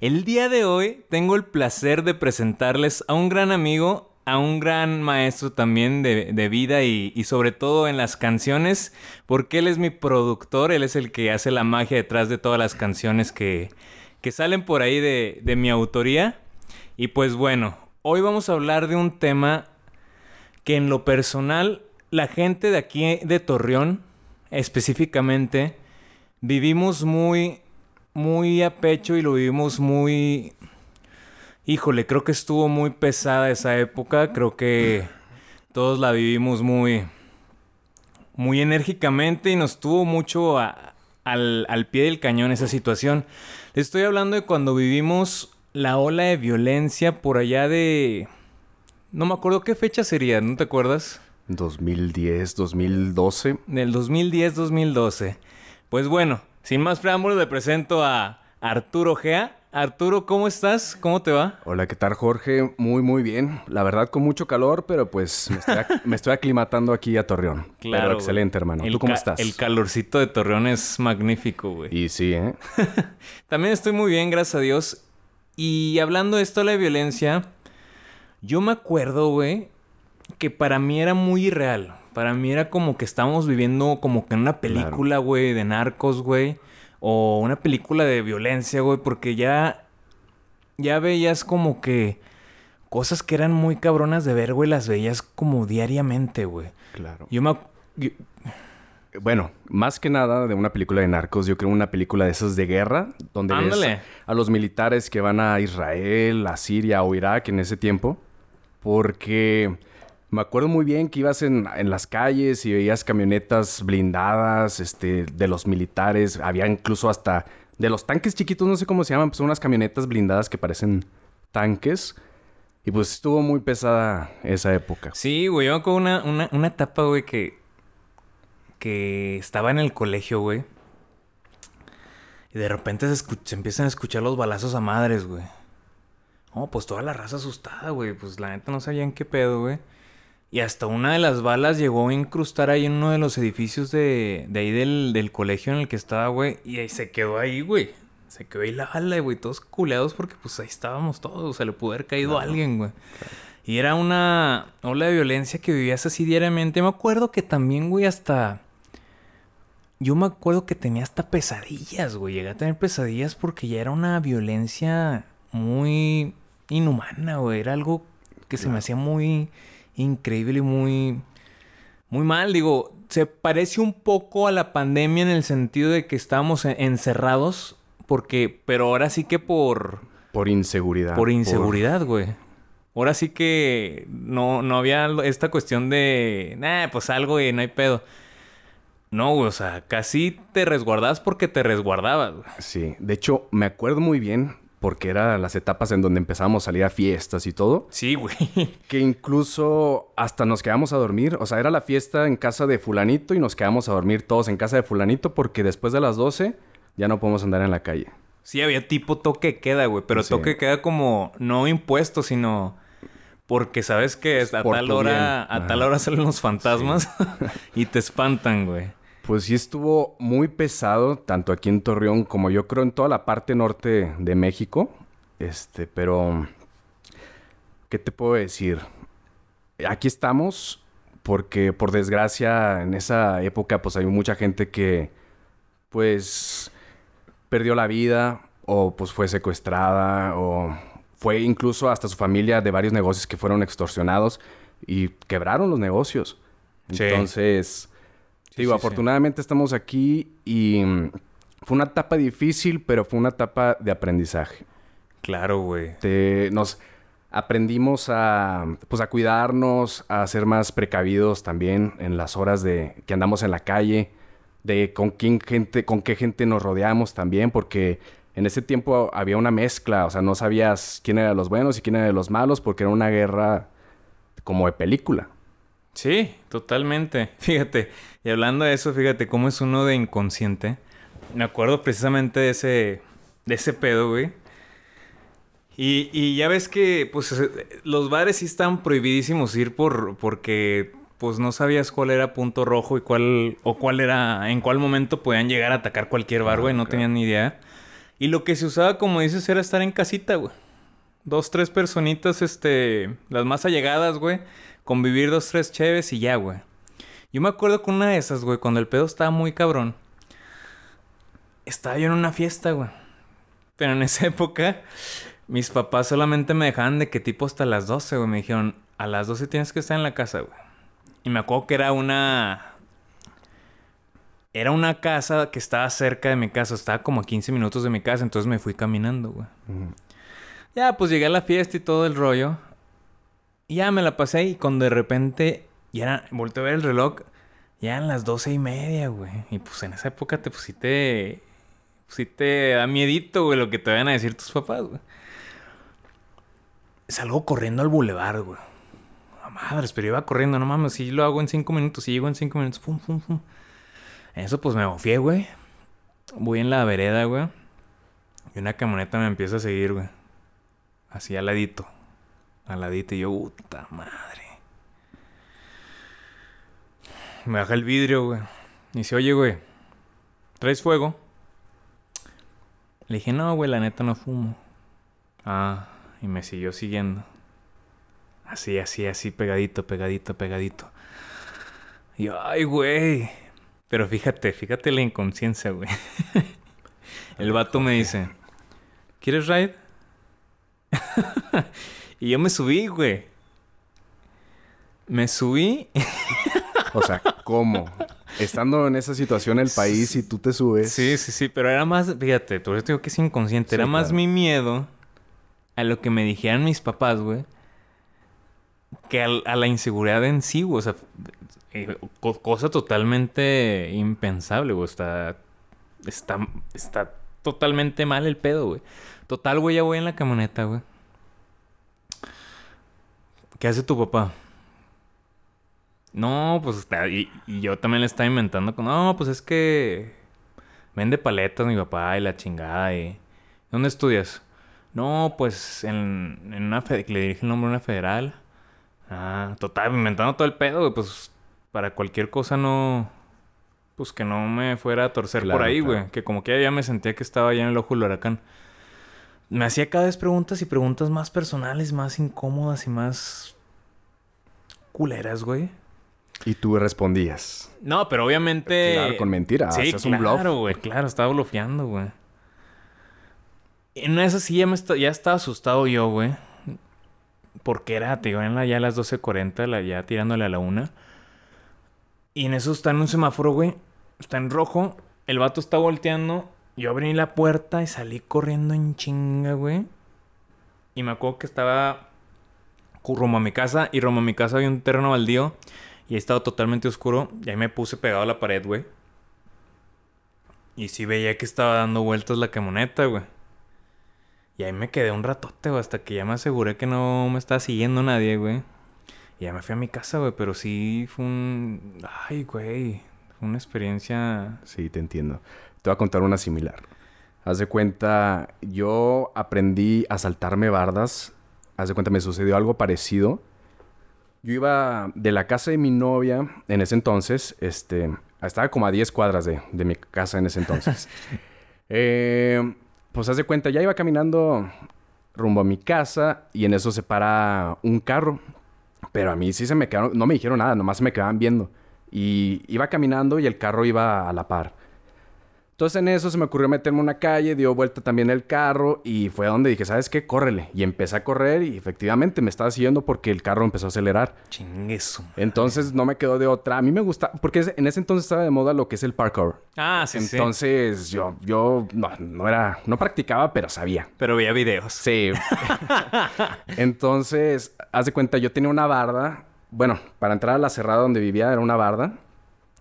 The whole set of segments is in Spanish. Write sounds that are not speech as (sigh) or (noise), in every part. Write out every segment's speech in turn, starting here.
El día de hoy tengo el placer de presentarles a un gran amigo, a un gran maestro también de, vida y, sobre todo en las canciones, porque él es mi productor, él es el que hace la magia detrás de todas las canciones que, que salen por ahí de, de mi autoría. Y pues bueno, hoy vamos a hablar de un tema que en lo personal la gente de aquí de Torreón específicamente vivimos muy muy a pecho y lo vivimos muy... Híjole, creo que estuvo muy pesada esa época. Creo que todos la vivimos muy... Muy enérgicamente y nos tuvo mucho al, al pie del cañón esa situación. estoy hablando de cuando vivimos la ola de violencia por allá de... No me acuerdo qué fecha sería, ¿no te acuerdas? 2010, 2012. Del 2010, 2012. Pues bueno, sin más preámbulos, le presento a Arturo Gea. Arturo, ¿cómo estás? ¿Cómo te va? Hola, ¿qué tal, Jorge? Muy, muy bien. La verdad, con mucho calor, pero pues me estoy, aclimatando aquí a Torreón. (laughs) Claro. Pero excelente, hermano. ¿Tú cómo estás? El calorcito de Torreón es magnífico, güey. Y sí, ¿eh? (laughs) También estoy muy bien, gracias a Dios. Y hablando de esto de la violencia, yo me acuerdo, güey, que para mí era muy irreal. Para mí era como que estábamos viviendo como que en una película, güey, de narcos, güey. O una película de violencia, güey. Porque ya. Ya veías como que. Cosas que eran muy cabronas de ver, güey, las veías como diariamente, güey. Claro. Yo me. Bueno, más que nada de una película de narcos, yo creo una película de esas de guerra, donde ves a los militares que van a Israel, a Siria o Irak en ese tiempo. Porque me acuerdo muy bien que ibas en, las calles y veías camionetas blindadas, este, de los militares. Había incluso hasta de los tanques chiquitos, no sé cómo se llaman, pues unas camionetas blindadas que parecen tanques. Y pues estuvo muy pesada esa época. Sí, güey, yo con una, una, una etapa, güey, que, que estaba en el colegio, güey. Y de repente se, se empiezan a escuchar los balazos a madres, güey. Oh, pues toda la raza asustada, güey. Pues la neta no sabían qué pedo, güey. Y hasta una de las balas llegó a incrustar ahí en uno de los edificios de, de ahí del, del colegio en el que estaba, güey. Y ahí se quedó ahí, güey. Se quedó ahí la bala, güey. Todos culeados porque pues ahí estábamos todos. O sea, le pudo haber caído a alguien, güey. Y era una ola de violencia que vivías así diariamente. Me acuerdo que también, güey, hasta... Yo me acuerdo que tenía hasta pesadillas, güey. Llegué a tener pesadillas porque ya era una violencia muy inhumana, güey. Era algo que se me hacía muy increíble y muy, muy mal. Digo, se parece un poco a la pandemia en el sentido de que estábamos encerrados, porque, pero ahora sí que por... Por inseguridad. Por inseguridad, güey. Ahora sí que no, no había esta cuestión de, nah, pues algo y no hay pedo. No, güey, o sea, casi te resguardabas porque te resguardabas, güey. Sí, de hecho, me acuerdo muy bien porque eran las etapas en donde empezamos a salir a fiestas y todo. Sí, güey. Que incluso hasta nos quedamos a dormir. O sea, era la fiesta en casa de fulanito y nos quedamos a dormir todos en casa de fulanito porque después de las 12 ya no podemos andar en la calle. Sí, había tipo toque queda, güey. Pero toque queda como no impuesto, sino... Porque sabes que a tal hora, a tal hora salen los fantasmas (laughs) y te espantan, güey. Pues sí estuvo muy pesado, tanto aquí en Torreón como yo creo en toda la parte norte de México. Este, pero... ¿Qué te puedo decir? Aquí estamos porque por desgracia en esa época pues hay mucha gente que pues perdió la vida o pues fue secuestrada o fue incluso hasta su familia de varios negocios que fueron extorsionados y quebraron los negocios. Entonces, Digo, afortunadamente estamos aquí y mm, fue una etapa difícil, pero fue una etapa de aprendizaje. Claro, güey. Nos aprendimos a, pues, a cuidarnos, a ser más precavidos también en las horas de que andamos en la calle, de con quién gente, con qué gente nos rodeamos también, porque en ese tiempo había una mezcla, o sea, no sabías quién era de los buenos y quién era de los malos porque era una guerra como de película. Sí, totalmente. (laughs) Fíjate, y hablando de eso, fíjate cómo es uno de inconsciente. Me acuerdo precisamente de ese, de ese pedo, güey. Y, y ya ves que, pues, eh, los bares sí están prohibidísimos ir por, porque, pues, no sabías cuál era punto rojo y cuál, o cuál era, en cuál momento podían llegar a atacar cualquier bar, güey. No tenían ni idea. Y lo que se usaba, como dices, era estar en casita, güey. Dos, tres personitas, este, las más allegadas, güey. Convivir dos, tres cheves y ya, güey. Yo me acuerdo con una de esas, güey, cuando el pedo estaba muy cabrón. Estaba yo en una fiesta, güey. Pero en esa (laughs) época, mis papás solamente me dejaban de que tipo hasta las 12, güey. Me dijeron, a las 12 tienes que estar en la casa, güey. Y me acuerdo que era una era una casa que estaba cerca de mi casa, estaba como a 15 minutos de mi casa, entonces me fui caminando, güey. Ya, pues llegué a la fiesta y todo el rollo. Y ya me la pasé y cuando de repente ya era, volteé a ver el reloj, ya eran las doce y media, güey. Y pues en esa época te pusiste, pues sí te da miedito, güey, lo que te vayan a decir tus papás, güey. Salgo corriendo al bulevar, güey. A madres, pero iba corriendo, no mames, si lo hago en cinco minutos, si llego en cinco minutos, pum, pum, pum. Eso pues me bofié, güey. Voy en la vereda, güey. Y una camioneta me empieza a seguir, güey. Así al ladito. Al ladito. Y yo, puta madre. Me baja el vidrio, güey. Y dice, oye, güey. ¿Traes fuego? Le dije, no, güey, la neta no fumo. Ah, y me siguió siguiendo. Así, así, así, pegadito, pegadito, pegadito. Y yo, ay, güey. Pero fíjate, fíjate la inconsciencia, güey. (laughs) El vato me dice, ¿quieres ride? (laughs) y yo me subí, güey. Me subí. o sea, ¿cómo? Estando en esa situación el país y tú te subes. Sí, sí, sí, pero era más, fíjate, por eso digo que es inconsciente. era más mi miedo a lo que me dijeran mis papás, güey, que a, la inseguridad en sí, güey. O sea, eh, cosa totalmente impensable, güey. Está, está, está totalmente mal el pedo, güey. Total, güey, ya voy en la camioneta, güey. ¿Qué hace tu papá? No, pues está, y, yo también le estaba inventando con, no, pues es que vende paletas mi papá y la chingada y... ¿Dónde estudias? No, pues en, en una... le dije el nombre a una federal. Ah, total, inventando todo el pedo, güey, pues para cualquier cosa no. Pues que no me fuera a torcer por ahí, güey. Que como que ya me sentía que estaba ya en el ojo del huracán. Me hacía cada vez preguntas y preguntas más personales, más incómodas y más. culeras, güey. Y tú respondías. No, pero obviamente. Claro, con mentiras. Sí, es un claro, güey. Claro, estaba bloqueando, güey. En esa sí ya, me ya estaba asustado yo, güey. Porque era, te digo, en la, ya a las 12.40, la, ya tirándole a la una. Y en eso está en un semáforo, güey. Está en rojo. El vato está volteando. Yo abrí la puerta y salí corriendo en chinga, güey. Y me acuerdo que estaba rumbo a mi casa. Y rumbo a mi casa había un terreno baldío. Y ahí estaba totalmente oscuro. Y ahí me puse pegado a la pared, güey. Y sí veía que estaba dando vueltas la camioneta, güey. Y ahí me quedé un ratote, güey. Hasta que ya me aseguré que no me estaba siguiendo nadie, güey. Y ya me fui a mi casa, güey, pero sí fue un... Ay, güey, una experiencia... Sí, te entiendo. Te voy a contar una similar. Haz de cuenta, yo aprendí a saltarme bardas. Haz de cuenta, me sucedió algo parecido. Yo iba de la casa de mi novia en ese entonces, este, estaba como a 10 cuadras de, de mi casa en ese entonces. (laughs) eh, pues haz de cuenta, ya iba caminando rumbo a mi casa y en eso se para un carro pero a mí sí se me quedaron, no me dijeron nada, nomás se me quedaban viendo. Y iba caminando y el carro iba a la par. Entonces en eso se me ocurrió meterme una calle, dio vuelta también el carro y fue donde dije, ¿sabes qué? Córrele. Y empecé a correr y efectivamente me estaba siguiendo porque el carro empezó a acelerar. Chingueso. Entonces no me quedó de otra. A mí me gusta, porque en ese entonces estaba de moda lo que es el parkour. Ah, sí, Entonces yo, yo no, no era, no practicaba, pero sabía. Pero veía videos. Sí. (laughs) entonces, haz de cuenta, yo tenía una barda. Bueno, para entrar a la cerrada donde vivía era una barda.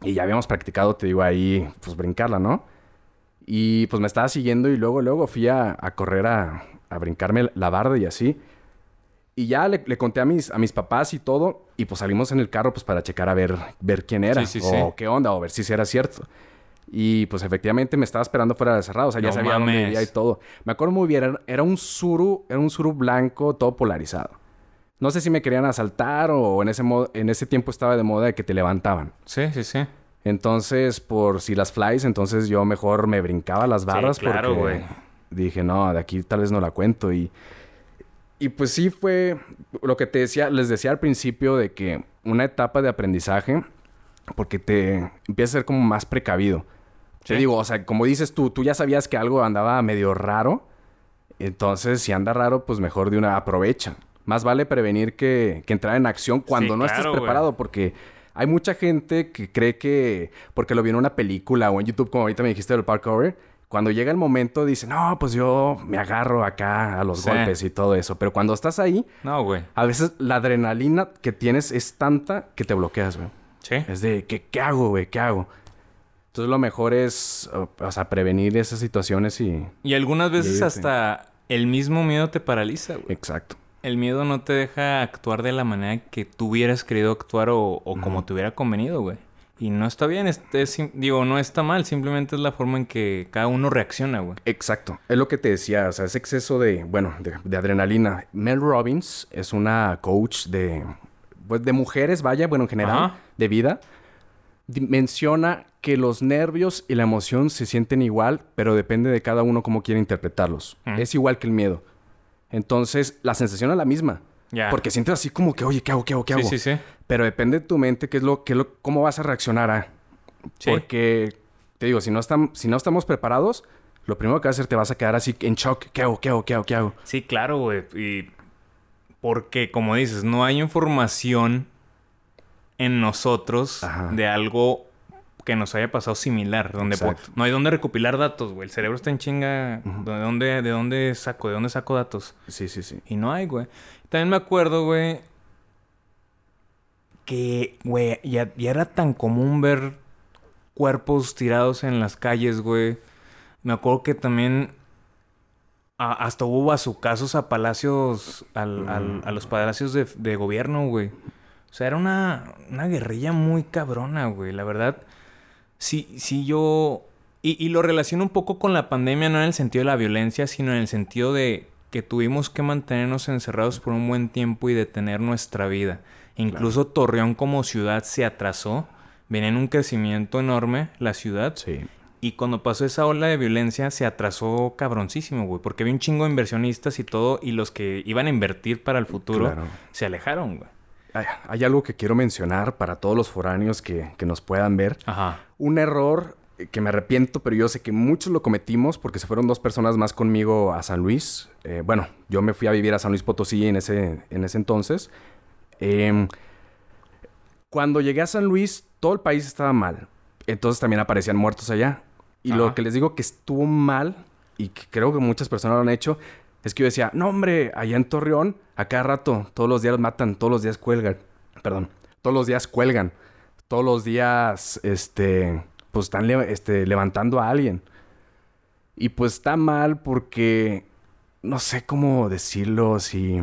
Y ya habíamos practicado, te digo, ahí, pues brincarla, ¿no? Y pues me estaba siguiendo y luego, luego fui a, a correr a, a brincarme la barda y así. Y ya le, le conté a mis, a mis papás y todo. Y pues salimos en el carro pues para checar a ver, ver quién era. Sí, sí, o sí. qué onda, o ver si era cierto. Y pues efectivamente me estaba esperando fuera de cerrado. O sea, ya No sabía dónde mames. vivía y todo. Me acuerdo muy bien. Era, era un suru, era un suru blanco, todo polarizado. No sé si me querían asaltar o en ese, en ese tiempo estaba de moda de que te levantaban. Sí, sí, sí. Entonces, por si las flies, entonces yo mejor me brincaba las barras claro, porque dije, no, de aquí tal vez no la cuento. Y, y pues sí fue lo que te decía, les decía al principio de que una etapa de aprendizaje, porque te empiezas a ser como más precavido. Te Sí. digo, o sea, como dices tú, tú ya sabías que algo andaba medio raro. Entonces, si anda raro, pues mejor de una aprovecha. Más vale prevenir que, que entrar en acción cuando Sí, no claro, estés preparado, porque hay mucha gente que cree que porque lo vio en una película o en YouTube, como ahorita me dijiste del parkour, cuando llega el momento dice, no, pues yo me agarro acá a los Sí. golpes y todo eso. Pero cuando estás ahí, No, güey. a veces la adrenalina que tienes es tanta que te bloqueas, güey. Sí. Es de, ¿qué, qué hago, güey? ¿Qué hago? Entonces lo mejor es, o o sea, prevenir esas situaciones y... Y algunas veces hasta el mismo miedo te paraliza, güey. Exacto. El miedo no te deja actuar de la manera que tú hubieras querido actuar o, o como te hubiera convenido, güey. Y no está bien, es- es digo, no está mal, simplemente es la forma en que cada uno reacciona, güey. Exacto. Es lo que te decía, o sea, ese exceso de, bueno, de, de adrenalina. Mel Robbins es una coach de, pues, de mujeres, vaya, bueno, en general, Ajá. de vida. Menciona que los nervios y la emoción se sienten igual, pero depende de cada uno cómo quiere interpretarlos. Mm. Es igual que el miedo. Entonces, la sensación es la misma. Porque sientes así como que, oye, ¿qué hago? ¿Qué hago? ¿Qué Sí, hago? sí, sí. Pero depende de tu mente qué es lo, qué es lo, cómo vas a reaccionar a. Sí. Porque, te digo, si no, estam- si no estamos preparados, lo primero que vas a hacer te vas a quedar así en shock. ¿Qué hago? ¿Qué hago? ¿Qué hago? ¿Qué hago? Sí, claro, güey. Y porque, como dices, no hay información en nosotros Ajá. de algo que nos haya pasado similar. Donde po- no hay dónde recopilar datos, güey. El cerebro está en chinga. ¿De dónde, ¿De dónde saco? ¿De dónde saco datos? Sí, sí, sí. Y no hay, güey. También me acuerdo, güey, que, güey, ya, ya era tan común ver cuerpos tirados en las calles, güey. Me acuerdo que también a- hasta hubo bazucazos a palacios, al, al- a los palacios de, de gobierno, güey. O sea, era una, una guerrilla muy cabrona, güey. La verdad, sí, sí yo... Y, y lo relaciono un poco con la pandemia, no en el sentido de la violencia, sino en el sentido de que tuvimos que mantenernos encerrados por un buen tiempo y detener nuestra vida. Incluso Torreón como ciudad se atrasó. Venía en un crecimiento enorme la ciudad. Sí. Y cuando pasó esa ola de violencia se atrasó cabroncísimo, güey. Porque había un chingo de inversionistas y todo. Y los que iban a invertir para el futuro Claro. se alejaron, güey. Hay, algo que quiero mencionar para todos los foráneos que, que nos puedan ver. Ajá. Un error que me arrepiento, pero yo sé que muchos lo cometimos porque se fueron dos personas más conmigo a San Luis. Eh, bueno, yo me fui a vivir a San Luis Potosí en ese, en ese entonces. Em, cuando llegué a San Luis, todo el país estaba mal. Entonces también aparecían muertos allá. Y Ajá. lo que les digo que estuvo mal, y que creo que muchas personas lo han hecho, es que yo decía, no hombre, allá en Torreón, a cada rato, todos los días matan, todos los días cuelgan. Perdón, todos los días cuelgan. Todos los días, este, pues están este, levantando a alguien. Y pues está mal porque, no sé cómo decirlo, si...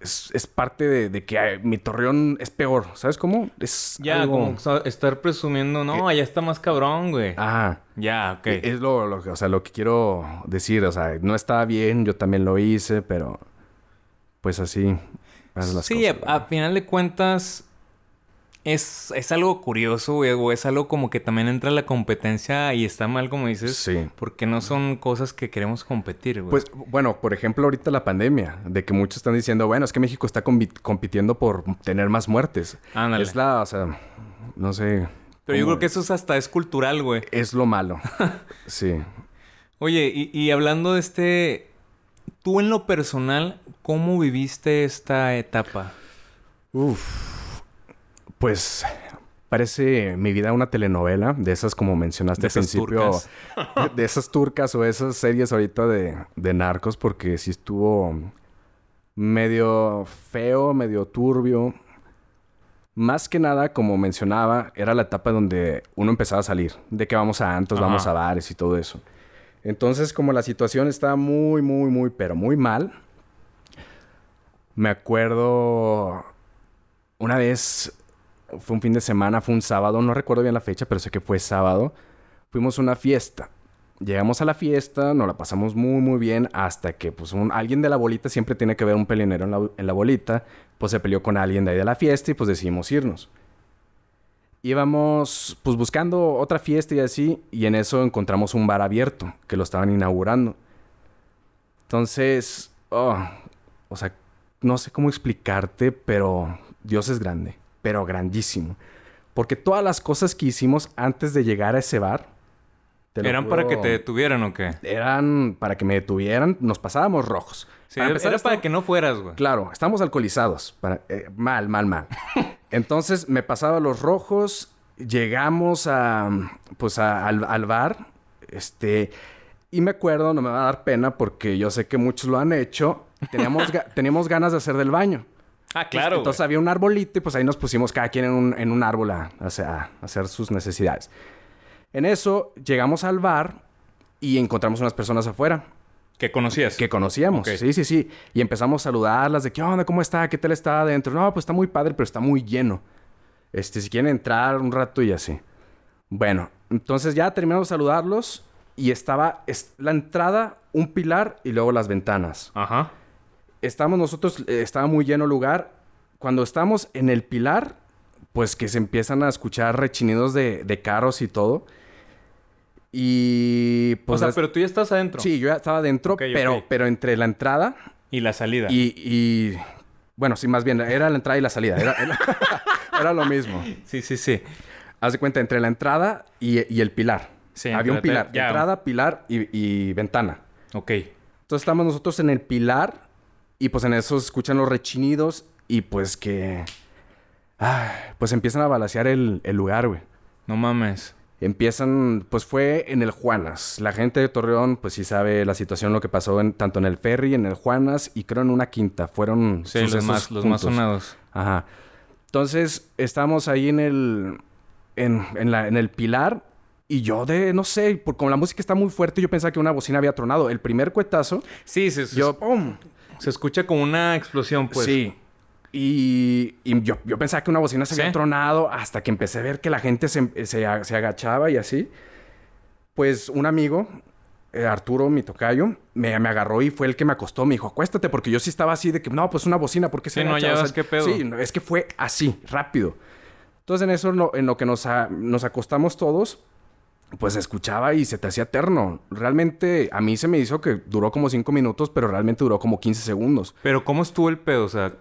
Es, es parte de, de que ay, mi Torreón es peor, ¿sabes cómo? Es Ya, algo- como estar presumiendo, no, allá está más cabrón, güey. Ajá. Ya, ok. E- Es lo, o sea, lo que quiero decir. O sea, no estaba bien, yo también lo hice, pero pues así. así las sí, cosas, a, a final de cuentas es, es algo curioso, güey, o es algo como que también entra la competencia y está mal, como dices, Sí. porque no son cosas que queremos competir, güey. Pues, bueno, por ejemplo, ahorita la pandemia, de que muchos están diciendo, bueno, es que México está compi- compitiendo por tener más muertes. Ándale. Es la, o sea, no sé. Pero yo creo que eso es hasta es cultural, güey. Es lo malo. (laughs) sí. Oye, y, y hablando de este, tú en lo personal, ¿cómo viviste esta etapa? Uf. Pues parece mi vida una telenovela, de esas como mencionaste De al principio. turcas. (laughs) de esas turcas o esas series ahorita de, de narcos, porque sí estuvo medio feo, medio turbio. Más que nada, como mencionaba, era la etapa donde uno empezaba a salir. De que vamos a antos, vamos a bares y todo eso. Entonces, como la situación estaba muy, muy, muy, pero muy mal, me acuerdo una vez, fue un fin de semana, fue un sábado, no recuerdo bien la fecha, pero sé que fue sábado. Fuimos a una fiesta. Llegamos a la fiesta, nos la pasamos muy, muy bien, hasta que, pues, alguien de la bolita siempre tiene que ver un peleonero en la, en la bolita. Pues se peleó con alguien de ahí de la fiesta y, pues, decidimos irnos. Íbamos, pues, buscando otra fiesta y así, y en eso encontramos un bar abierto, que lo estaban inaugurando. Entonces, oh, o sea, no sé cómo explicarte, pero Dios es grande, pero grandísimo. Porque todas las cosas que hicimos antes de llegar a ese bar... ¿Eran para que te detuvieran o qué? Eran para que me detuvieran, nos pasábamos rojos. Sí, Para era empezar, para que no fueras, güey. Claro, estamos alcoholizados. Para, eh, mal, mal, mal. (laughs) Entonces me pasaba los rojos, llegamos a, pues a- al, al bar, este, y me acuerdo, no me va a dar pena porque yo sé que muchos lo han hecho, teníamos, (laughs) ga- teníamos ganas de hacer del baño. Ah, claro. Entonces había un arbolito y pues ahí nos pusimos cada quien en un, en un árbol a, a hacer- a hacer sus necesidades. En eso llegamos al bar y encontramos unas personas afuera ¿Que conocías? que conocíamos. Sí, sí, sí. Y empezamos a saludarlas de qué onda, cómo está, qué tal está adentro. No, pues está muy padre, pero está muy lleno. Este, si quieren entrar un rato y así. Bueno, entonces ya terminamos de saludarlos y estaba es- la entrada, un pilar y luego las ventanas. Ajá. Estamos nosotros, eh, estaba muy lleno el lugar. Cuando estamos en el pilar, pues que se empiezan a escuchar rechinidos de, de carros y todo. Y pues o sea, las- pero tú ya estás adentro. Sí, yo ya estaba dentro, Ok, pero, pero entre la entrada Y la salida. y, y- Bueno, sí, más bien, era la entrada y la salida. Era, era- (laughs) era lo mismo. Sí, sí, sí. Haz de cuenta, entre la entrada y, y el pilar. Sí, Había un pilar. ya. Entrada, pilar y, y ventana. Ok. Entonces estamos nosotros en el pilar y pues en eso escuchan los rechinidos y pues que... ah, pues empiezan a balasear el, el lugar, güey. No mames. Empiezan, pues fue en el Juanas. La gente de Torreón, pues sí sabe la situación, lo que pasó en, tanto en el ferry, en el Juanas y creo en una quinta. Fueron Sí, los más, los más sonados. Ajá. Entonces, estamos ahí en el, en, en la, en el pilar y yo de, no sé, por, como la música está muy fuerte, yo pensaba que una bocina había tronado. El primer cuetazo, Sí, se, se- yo, ¡pum! Se escucha como una explosión, pues. Sí. Y, y yo, yo pensaba que una bocina se Sí. había tronado hasta que empecé a ver que la gente se, se, se agachaba y así. Pues un amigo, eh, Arturo, mi tocayo, me, me agarró y fue el que me acostó. Me dijo, acuéstate, porque yo sí estaba así de que, no, pues una bocina, ¿por qué se Sí, no agacha?" hallabas qué pedo. Sí, no, es que fue así, rápido. Entonces en eso, en lo, en lo que nos, a- nos acostamos todos, pues escuchaba y se te hacía eterno. Realmente a mí se me hizo que duró como cinco minutos, pero realmente duró como 15 segundos. Pero ¿cómo estuvo el pedo? O sea,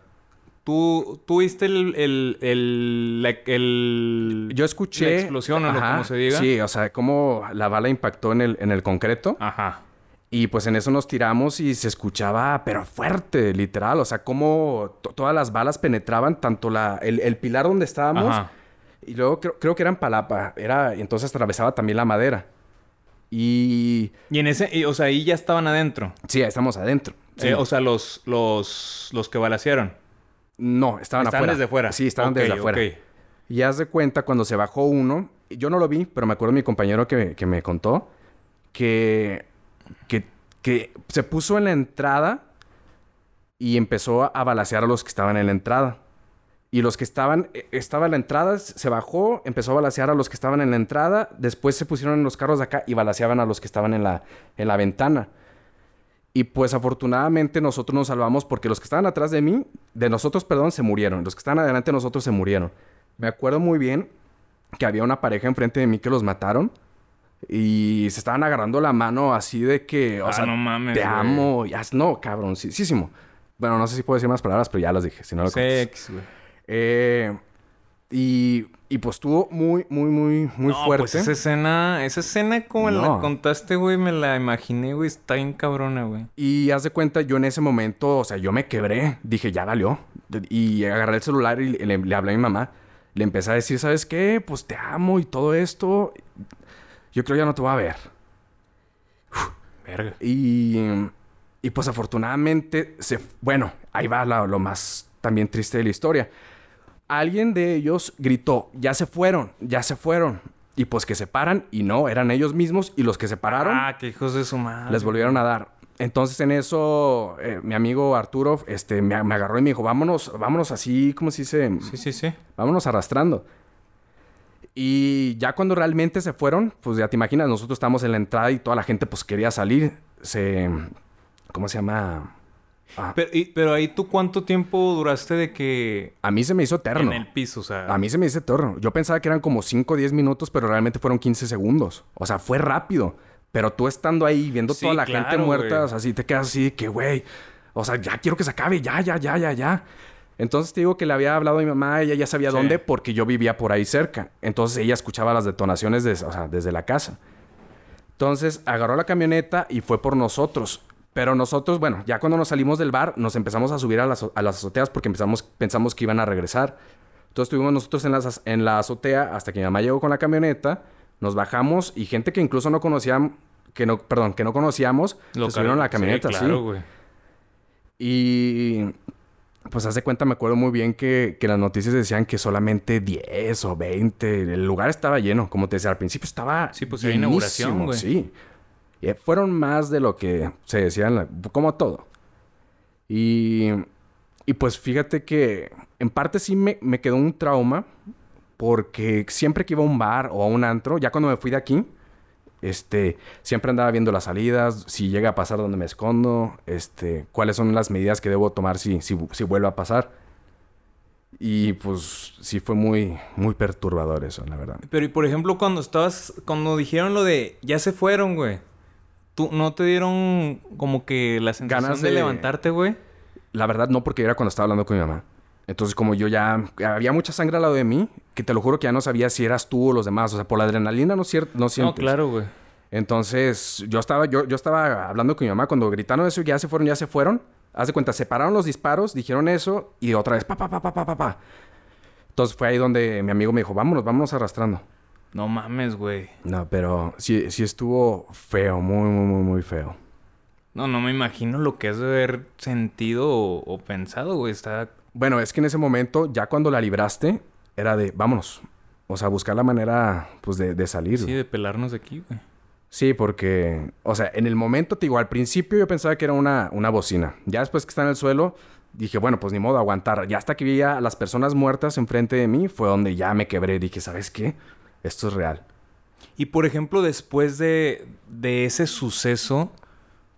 tú, tú viste el, el, el, el- Yo escuché... La explosión o como se diga. Sí, o sea, cómo la bala impactó en el, en el concreto. Ajá. Y pues en eso nos tiramos y se escuchaba, pero fuerte, literal. O sea, cómo to- todas las balas penetraban, tanto la, el, el pilar donde estábamos... Ajá. Y luego creo, creo que era en palapa. Era, y entonces atravesaba también la madera. Y... Y en ese, y, o sea, ahí ya estaban adentro. Sí, ahí estamos adentro. Sí. Eh, o sea, los, los, los que balacearon. no, estaban, Estaban afuera. desde fuera. Sí, estaban Ok, desde afuera. ok. Y haz de cuenta cuando se bajó uno, yo no lo vi, pero me acuerdo mi compañero que, que me contó que, que, que se puso en la entrada y empezó a, balacear a los que estaban en la entrada. Y los que estaban, eh, estaba en la entrada, se bajó, empezó a balacear a los que estaban en la entrada, después se pusieron en los carros de acá y balaceaban a los que estaban en la, en la ventana. Y pues afortunadamente nosotros nos salvamos porque los que estaban atrás de mí, de nosotros, perdón, se murieron. Los que estaban adelante de nosotros se murieron. Me acuerdo muy bien que había una pareja enfrente de mí que los mataron. Y se estaban agarrando la mano así de que, o Ah, sea, no mames, te güey. amo. Ya, no, cabroncísimo. Bueno, no sé si puedo decir más palabras, pero ya las dije. Si no lo. Sex, güey. Eh, y, y pues estuvo muy, muy, muy, muy no, fuerte. Pues esa escena, esa escena como la contaste, güey, me la imaginé, güey. Está bien cabrona, güey. Y haz de cuenta, yo en ese momento, o sea, yo me quebré. Dije, ya valió. Y agarré el celular y le, le hablé a mi mamá. Le empecé a decir, ¿sabes qué? Pues te amo y todo esto. Yo creo ya no te voy a ver. Verga. Y, y pues afortunadamente, se, bueno, ahí va lo más también triste de la historia. Alguien de ellos gritó, ya se fueron, ya se fueron. Y pues que se paran y no, eran ellos mismos y los que se pararon Ah, qué hijos de su madre. les volvieron a dar. Entonces en eso eh, mi amigo Arturo este, me, me agarró y me dijo, vámonos, vámonos así, ¿cómo se dice? Sí, sí, sí. Vámonos arrastrando. Y ya cuando realmente se fueron, pues ya te imaginas, nosotros estábamos en la entrada y toda la gente pues quería salir. Se... ¿Cómo se llama? Ah, Pero, y- pero ahí tú cuánto tiempo duraste de que... a mí se me hizo eterno. En el piso, o sea... A mí se me hizo eterno. Yo pensaba que eran como 5 o 10 minutos, pero realmente fueron 15 segundos. O sea, fue rápido. Pero tú estando ahí viendo Sí, toda la gente muerta, o sea, así te quedas así que, güey, o sea, ya quiero que se acabe, ya, ya, ya, ya, ya. Entonces te digo que le había hablado a mi mamá, ella ya sabía Sí. dónde porque yo vivía por ahí cerca. Entonces ella escuchaba las detonaciones des- o sea, desde la casa. Entonces agarró la camioneta y fue por nosotros. Pero nosotros, bueno, ya cuando nos salimos del bar, nos empezamos a subir a las, a las azoteas porque empezamos, pensamos que iban a regresar. Entonces estuvimos nosotros en, las, en la azotea hasta que mi mamá llegó con la camioneta. Nos bajamos y gente que incluso no conocían, que no, perdón, que no conocíamos, Lo se subieron a la camioneta, sí. claro, güey. Y pues hace cuenta, me acuerdo muy bien que, que las noticias decían que solamente 10 o 20. El lugar estaba lleno, como te decía, al principio estaba. Sí, pues, era inauguración, güey. Sí. Y fueron más de lo que se decía, como todo. Y, y pues fíjate que en parte sí me, me quedó un trauma, porque siempre que iba a un bar o a un antro, ya cuando me fui de aquí, este, siempre andaba viendo las salidas, si llega a pasar donde me escondo, este, cuáles son las medidas que debo tomar si, si, si vuelve a pasar. Y pues sí fue muy, muy perturbador eso, la verdad. Pero y por ejemplo, cuando estabas... Cuando dijeron lo de... Ya se fueron, güey. ¿Tú no te dieron como que la sensación Ganas de... de- levantarte, güey? La verdad no, porque era cuando estaba hablando con mi mamá. Entonces como yo ya... Había mucha sangre al lado de mí, que te lo juro que ya no sabía si eras tú o los demás. O sea, por la adrenalina no, cier- no sientes. No, claro, güey. Entonces, yo estaba, yo, yo estaba hablando con mi mamá cuando gritaron eso, ya se fueron, ya se fueron. Haz de cuenta, separaron los disparos, dijeron eso y otra vez, pa, pa, pa, pa, pa, pa, pa. Entonces fue ahí donde mi amigo me dijo, vámonos, vámonos arrastrando. No mames, güey. No, pero sí, sí estuvo feo, muy, muy, muy, muy feo. No, no me imagino lo que has de haber sentido o, o pensado, güey. Está... Bueno, es que en ese momento, ya cuando la libraste, era de, vámonos. O sea, buscar la manera, pues, de, de salir. Sí, de pelarnos de aquí, güey. Sí, porque, o sea, en el momento, te digo, al principio yo pensaba que era una, una bocina. Ya después que está en el suelo, dije, bueno, pues ni modo, aguantar. Ya hasta que vi a las personas muertas enfrente de mí, fue donde ya me quebré. Dije, ¿sabes qué? Esto es real. Y por ejemplo, después de, de ese suceso,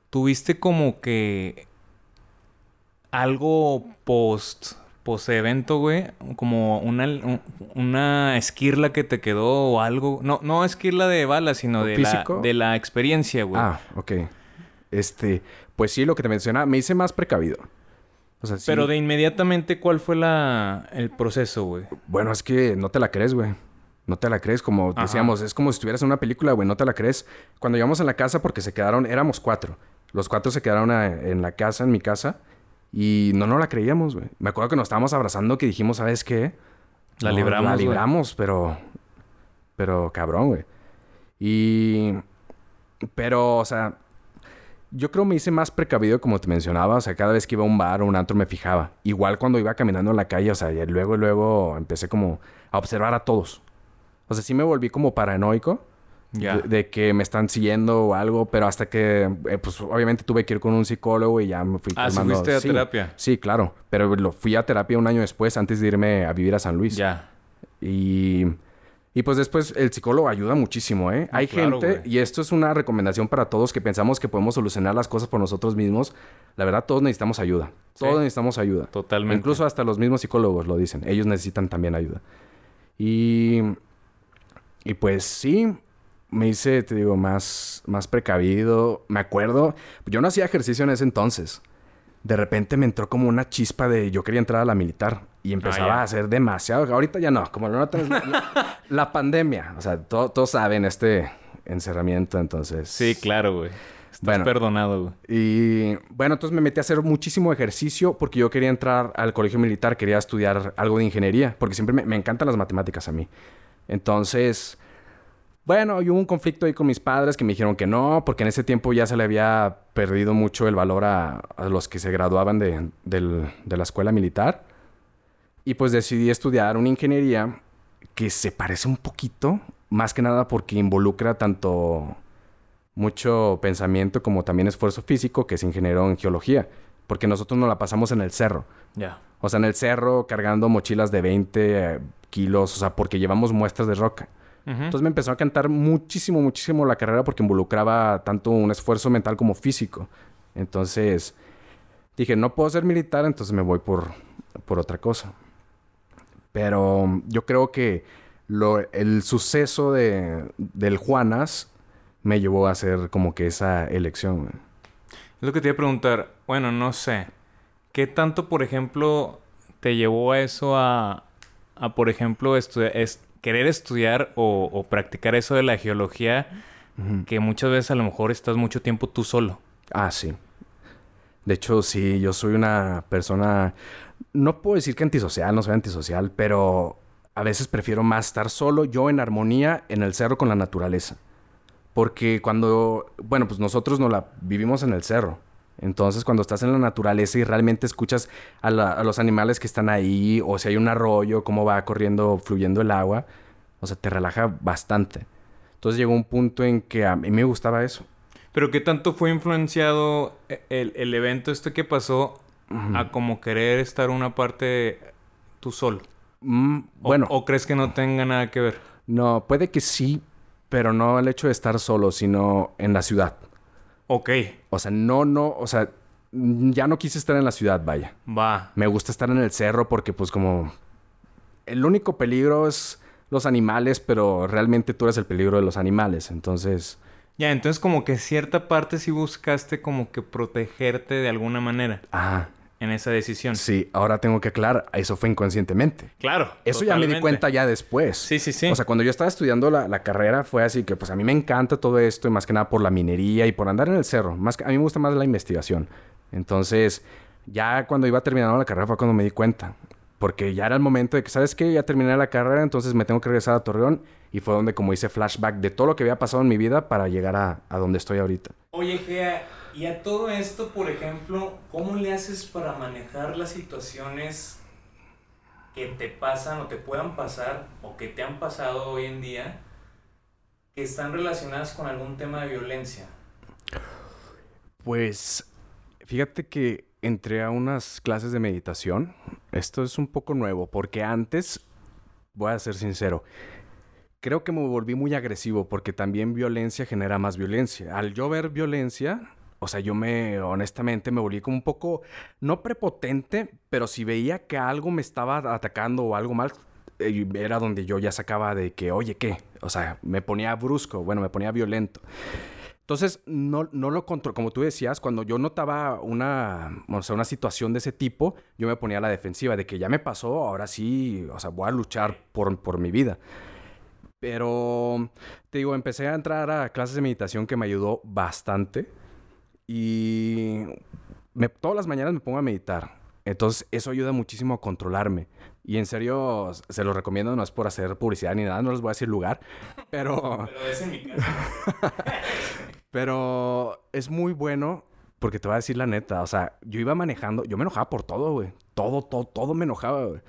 tuviste como que algo post post evento, güey, como una, un- una esquirla que te quedó o algo. No, no esquirla de bala, sino de la, de la experiencia, güey. Ah, ok. Este, pues sí, lo que te mencionaba, me hice más precavido. O sea, sí. Pero de inmediatamente, ¿cuál fue la, el proceso, güey? Bueno, es que no te la crees, güey. No te la crees, como Ajá. decíamos, es como si estuvieras en una película, güey, no te la crees. Cuando llegamos a la casa, porque se quedaron, éramos cuatro. Los cuatro se quedaron a- en la casa, en mi casa, y no nos la creíamos, güey. Me acuerdo que nos estábamos abrazando, que dijimos, ¿sabes qué? La No, libramos, La libramos, pero. Pero cabrón, güey. Y. Pero, o sea. Yo creo me hice más precavido, como te mencionaba. O sea, cada vez que iba a un bar o un antro me fijaba. Igual cuando iba caminando en la calle, o sea, y luego, luego empecé como a observar a todos. O sea, sí me volví como paranoico. Ya. De, de que me están siguiendo o algo, pero hasta que, eh, pues obviamente tuve que ir con un psicólogo y ya me fui Ah, ¿sí fuiste a Sí, terapia? Sí, claro. Pero lo fui a terapia un año después, antes de irme a vivir a San Luis. Ya. Y, y pues después el psicólogo ayuda muchísimo, ¿eh? Hay claro, gente, y esto es una recomendación para todos que pensamos que podemos solucionar las cosas por nosotros mismos. La verdad, todos necesitamos ayuda. Sí. Todos necesitamos ayuda. Totalmente. Incluso hasta los mismos psicólogos lo dicen. Ellos necesitan también ayuda. Y, y pues sí, me hice, te digo, más, más precavido. Me acuerdo, yo no hacía ejercicio en ese entonces. De repente me entró como una chispa de yo quería entrar a la militar y empezaba Ah, a hacer demasiado. Ahorita ya no, como lo notan, la, la pandemia. O sea, to- todos saben este encerramiento, entonces. Sí, claro, güey. Estás Bueno. perdonado, güey. Y bueno, entonces me metí a hacer muchísimo ejercicio porque yo quería entrar al colegio militar, quería estudiar algo de ingeniería, porque siempre me, me encantan las matemáticas a mí. Entonces, bueno, hubo un conflicto ahí con mis padres que me dijeron que no, porque en ese tiempo ya se le había perdido mucho el valor a, los que se graduaban de la escuela militar. Y pues decidí estudiar una ingeniería que se parece un poquito, más que nada porque involucra tanto mucho pensamiento como también esfuerzo físico, que es ingeniero en geología, porque nosotros nos la pasamos en el cerro. Ya. O sea, en el cerro cargando mochilas de 20 eh, kilos, o sea, porque llevamos muestras de roca. Entonces me empezó a cantar muchísimo, muchísimo la carrera porque involucraba tanto un esfuerzo mental como físico. Entonces dije, no puedo ser militar, entonces me voy por, por otra cosa. Pero yo creo que lo, el suceso de, del Juanas me llevó a hacer como que esa elección. Es lo que te iba a preguntar. Bueno, no sé. ¿Qué tanto, por ejemplo, te llevó a eso a, a por ejemplo, es, querer estudiar o, o practicar eso de la geología que muchas veces a lo mejor estás mucho tiempo tú solo? Ah, sí. De hecho, sí, yo soy una persona, no puedo decir que antisocial, no soy antisocial, pero a veces prefiero más estar solo, yo en armonía, en el cerro con la naturaleza. Porque cuando, bueno, pues nosotros no la vivimos en el cerro. Entonces, cuando estás en la naturaleza y realmente escuchas a, la- a los animales que están ahí, o si hay un arroyo, cómo va corriendo, fluyendo el agua, o sea, te relaja bastante. Entonces llegó un punto en que a mí me gustaba eso. Pero ¿qué tanto fue influenciado e- el, el evento este que pasó a como querer estar una parte tú solo? Mm, O- bueno, ¿O crees que no tenga nada que ver? no, puede que sí, pero no el hecho de estar solo, sino en la ciudad. Ok, O sea, no, no, o sea, mm, ya no quise estar en la ciudad, vaya. va. Me gusta estar en el cerro porque pues como el único peligro es los animales, pero realmente tú eres el peligro de los animales, entonces... Ya, entonces como que cierta parte sí buscaste como que protegerte de alguna manera Ajá. En esa decisión. Sí, ahora tengo que aclarar, eso fue inconscientemente. Claro. Eso ya me di cuenta ya después. Sí, sí, sí. O sea, cuando yo estaba estudiando la, la carrera fue así que pues a mí me encanta todo esto y más que nada por la minería y por andar en el cerro. Más que, a mí me gusta más la investigación. Entonces, ya cuando iba terminando la carrera fue cuando me di cuenta. Porque ya era el momento de que, ¿sabes qué? Ya terminé la carrera, entonces me tengo que regresar a Torreón. Y fue donde como hice flashback de todo lo que había pasado en mi vida para llegar a, a donde estoy ahorita. Oye, Gea, y a todo esto, por ejemplo, ¿cómo le haces para manejar las situaciones que te pasan o te puedan pasar o que te han pasado hoy en día que están relacionadas con algún tema de violencia? Pues fíjate que entré a unas clases de meditación. Esto es un poco nuevo porque antes, voy a ser sincero, creo que me volví muy agresivo porque también violencia genera más violencia. Al yo ver violencia, o sea, yo me, honestamente, me volví como un poco, no prepotente, pero si veía que algo me estaba atacando o algo mal, eh, era donde yo ya sacaba de que, oye, ¿qué? O sea, me ponía brusco, bueno, me ponía violento. Entonces, no, no lo controlo. Como tú decías, cuando yo notaba una, o sea, una situación de ese tipo, yo me ponía a la defensiva de que ya me pasó, ahora sí, o sea, voy a luchar por, por mi vida. Pero, te digo, empecé a entrar a clases de meditación que me ayudó bastante. Y me- todas las mañanas me pongo a meditar. Entonces, eso ayuda muchísimo a controlarme. Y en serio, se los recomiendo, no es por hacer publicidad ni nada, no les voy a decir lugar. (laughs) Pero... Pero es en mi caso. (laughs) Pero es muy bueno porque te voy a decir la neta. O sea, yo iba manejando, yo me enojaba por todo, güey. Todo, todo, todo me enojaba, güey.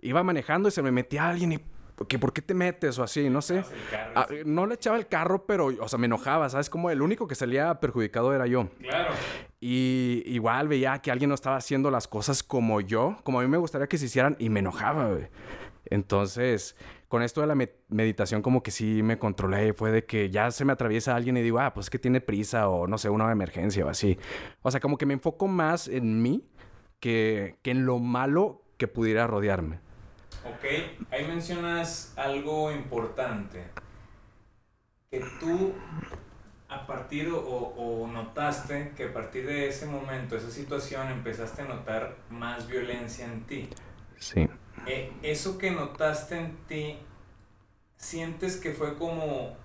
Iba manejando y se me metía alguien y, que ¿por qué te metes? O así, no sé. Ah, no le echaba el carro, pero, o sea, me enojaba, ¿sabes? Como el único que salía perjudicado era yo. Claro. Y igual veía que alguien no estaba haciendo las cosas como yo, como a mí me gustaría que se hicieran, y me enojaba, güey. Entonces, con esto de la me- meditación, como que sí me controlé. Fue de que ya se me atraviesa alguien y digo, ah, pues es que tiene prisa, o no sé, una emergencia o así. O sea, como que me enfoco más en mí que, que en lo malo que pudiera rodearme. Ok, ahí mencionas algo importante. Que tú, a partir o, o notaste que a partir de ese momento, esa situación, empezaste a notar más violencia en ti. Sí. Eh, eso que notaste en ti, sientes que fue como,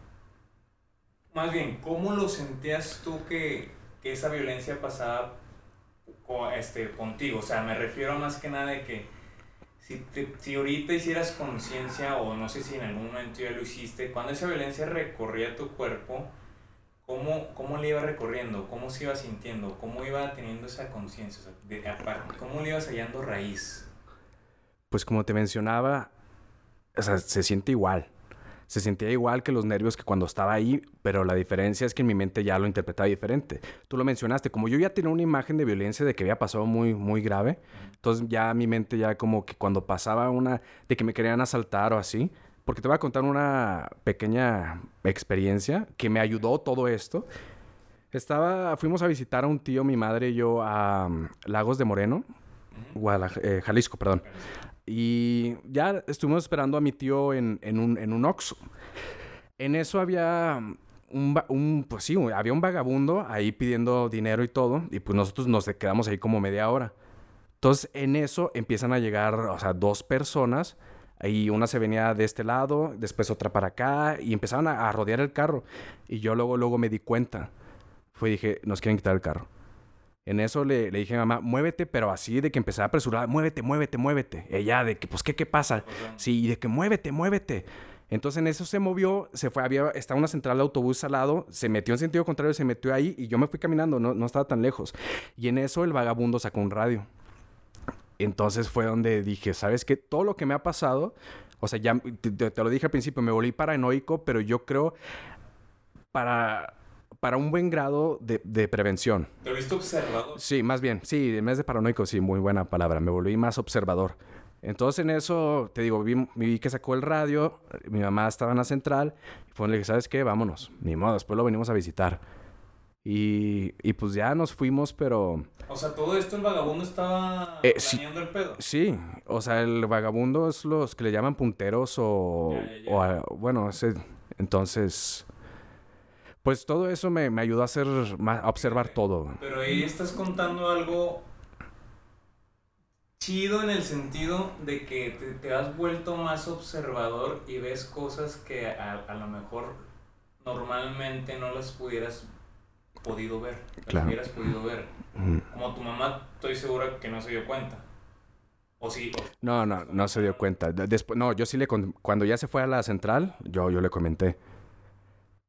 más bien, ¿cómo lo sentías tú que, que esa violencia pasaba este, contigo? O sea, me refiero más que nada de que si, te- si ahorita hicieras conciencia, o no sé si en algún momento ya lo hiciste, cuando esa violencia recorría tu cuerpo, ¿cómo, cómo le iba recorriendo? ¿Cómo se iba sintiendo? ¿Cómo iba teniendo esa conciencia? ¿Cómo le ibas hallando raíz? pues como te mencionaba, o sea, se siente igual. Se sentía igual que los nervios que cuando estaba ahí, pero la diferencia es que en mi mente ya lo interpretaba diferente. Tú lo mencionaste, como yo ya tenía una imagen de violencia de que había pasado muy, muy grave, entonces ya mi mente ya como que cuando pasaba una, de que me querían asaltar o así, porque te voy a contar una pequeña experiencia que me ayudó todo esto. Estaba, fuimos a visitar a un tío, mi madre y yo, a um, Lagos de Moreno, eh, Jalisco, perdón. Y ya estuvimos esperando a mi tío en, un, en un Oxxo. En eso había un, un, pues sí, había un vagabundo ahí pidiendo dinero y todo. Y pues nosotros nos quedamos ahí como media hora. Entonces en eso empiezan a llegar, o sea, dos personas y una se venía de este lado, después otra para acá, y empezaron a, rodear el carro. Y yo luego, luego me di cuenta. Fue dije, nos quieren quitar el carro. En eso le, le, dije a mamá, muévete, pero así de que empecé a apresurar, muévete, muévete, muévete. Ella de que, pues, ¿qué, qué pasa? Sí, y de que muévete, muévete. Entonces en eso se movió, se fue, había, estaba una central de autobús al lado, se metió en sentido contrario, se metió ahí y yo me fui caminando, no, no estaba tan lejos. Y en eso el vagabundo sacó un radio. Entonces fue donde dije, ¿sabes qué? Todo lo que me ha pasado, o sea, ya te, lo dije al principio, me volví paranoico, pero yo creo para, para un buen grado de, prevención. ¿Te viste observador? Sí, más bien, sí, en vez de paranoico, sí, muy buena palabra, me volví más observador. Entonces en eso, te digo, vi, vi, que sacó el radio, mi mamá estaba en la central, y fue donde le dije, ¿sabes qué? Vámonos, ni modo, después lo venimos a visitar. Y, y pues ya nos fuimos, pero... O sea, todo esto el vagabundo estaba eh, el pedo. Sí, o sea, el vagabundo es los que le llaman punteros o... o bueno, ese, entonces... Pues todo eso me, me ayudó a hacer, a observar todo. Pero ahí estás contando algo chido en el sentido de que te, has vuelto más observador y ves cosas que a, a lo mejor normalmente no las pudieras podido ver, claro. hubieras podido ver. Como tu mamá, estoy segura que no se dio cuenta. ¿O sí? no, no, no se dio cuenta. Después, no, yo sí le... Cuando ya se fue a la central, yo, yo le comenté.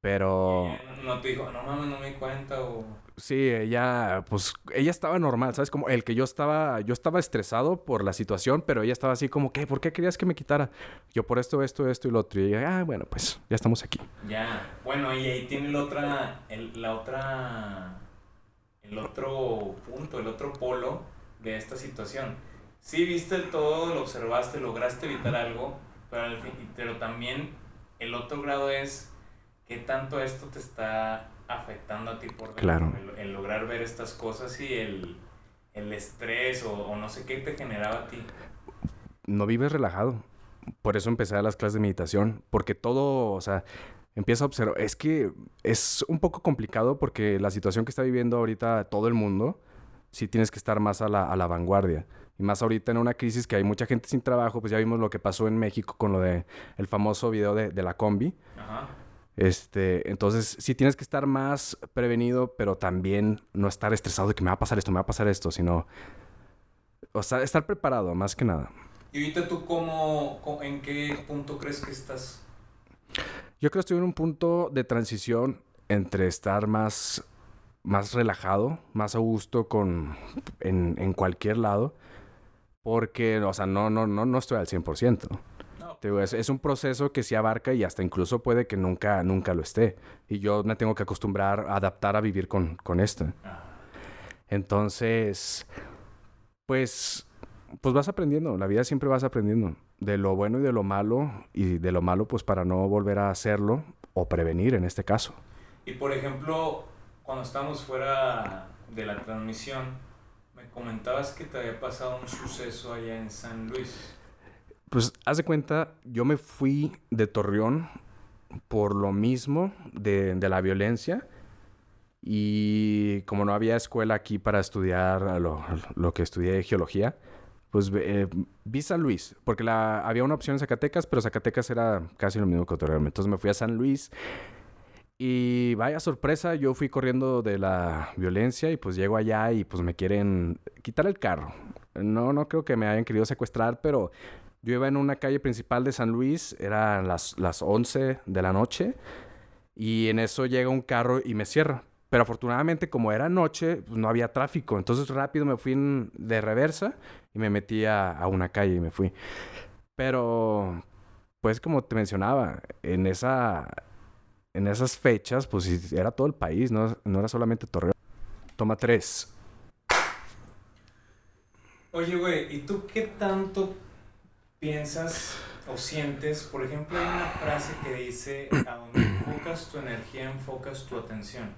Pero... no te dijo, no mames, no me di cuenta o... Sí, ella, pues, ella estaba normal, ¿sabes? Como el que yo estaba, yo estaba estresado por la situación, pero ella estaba así como, ¿qué? ¿Por qué querías que me quitara? Yo por esto, esto, esto y lo otro. Y ella, ah, bueno, pues, ya estamos aquí. Ya, bueno, y ahí tiene la otra, el, la otra, el otro punto, el otro polo de esta situación. Sí, viste todo, lo observaste, lograste evitar algo, pero, al fin, pero también el otro grado es qué tanto esto te está afectando a ti por claro. el, lograr ver estas cosas y el, el estrés o, no sé qué te generaba a ti. No vives relajado. Por eso empecé a las clases de meditación, porque todo, o sea, empieza a observar. Es que es un poco complicado porque la situación que está viviendo ahorita todo el mundo, sí tienes que estar más a la, a la vanguardia. Y más ahorita en una crisis que hay mucha gente sin trabajo, pues ya vimos lo que pasó en México con lo de el famoso video de, de la combi. Ajá. Este, entonces sí tienes que estar más prevenido, pero también no estar estresado de que me va a pasar esto, me va a pasar esto, sino o sea, estar preparado más que nada. ¿Y ahorita tú cómo, en qué punto crees que estás? Yo creo que estoy en un punto de transición entre estar más, más relajado, más a gusto con, en, en cualquier lado, porque, o sea, no, no, no, no estoy al 100% es, un proceso que se abarca y hasta incluso puede que nunca, nunca lo esté. Y yo me tengo que acostumbrar, adaptar a vivir con, con esto. Entonces, pues, pues vas aprendiendo. La vida siempre vas aprendiendo. De lo bueno y de lo malo. Y de lo malo, pues para no volver a hacerlo o prevenir en este caso. Y por ejemplo, cuando estamos fuera de la transmisión, me comentabas que te había pasado un suceso allá en San Luis. Pues haz de cuenta, yo me fui de Torreón por lo mismo de, la violencia. Y como no había escuela aquí para estudiar lo, que estudié geología, pues eh, vi San Luis, porque había una opción en Zacatecas, pero Zacatecas era casi lo mismo que Torreón. Entonces me fui a San Luis y vaya sorpresa, yo fui corriendo de la violencia y pues llego allá y pues me quieren quitar el carro. No, no creo que me hayan querido secuestrar, pero yo iba en una calle principal de San Luis, eran las, las 11 de la noche, y en eso llega un carro y me cierra. Pero afortunadamente, como era noche, pues no había tráfico. Entonces rápido me fui de reversa y me metí a, una calle y me fui. Pero, pues como te mencionaba, en esa. En esas fechas, pues era todo el país, no, no era solamente Torreón. Toma tres. Oye, güey, ¿y tú qué tanto piensas o sientes? Por ejemplo, hay una frase que dice, a donde enfocas tu energía, enfocas tu atención.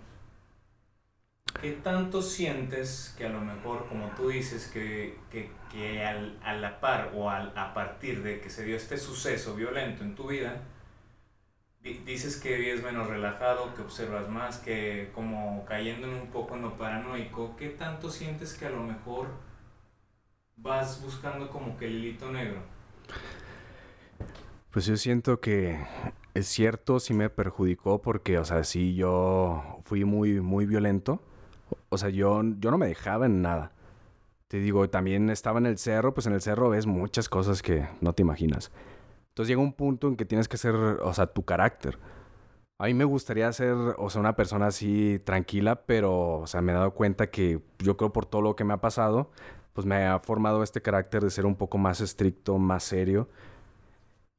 ¿Qué tanto sientes que a lo mejor, como tú dices, que, que, que al, a la par o al, a partir de que se dio este suceso violento en tu vida, dices que vives menos relajado, que observas más, que como cayendo en un poco en lo paranoico, ¿qué tanto sientes que a lo mejor vas buscando como que el hilito negro? Pues yo siento que es cierto, sí me perjudicó porque, o sea, sí yo fui muy, muy violento. O sea, yo, yo no me dejaba en nada. Te digo, también estaba en el cerro, pues en el cerro ves muchas cosas que no te imaginas. Entonces llega un punto en que tienes que ser, o sea, tu carácter. A mí me gustaría ser, o sea, una persona así tranquila, pero, o sea, me he dado cuenta que yo creo por todo lo que me ha pasado, pues me ha formado este carácter de ser un poco más estricto, más serio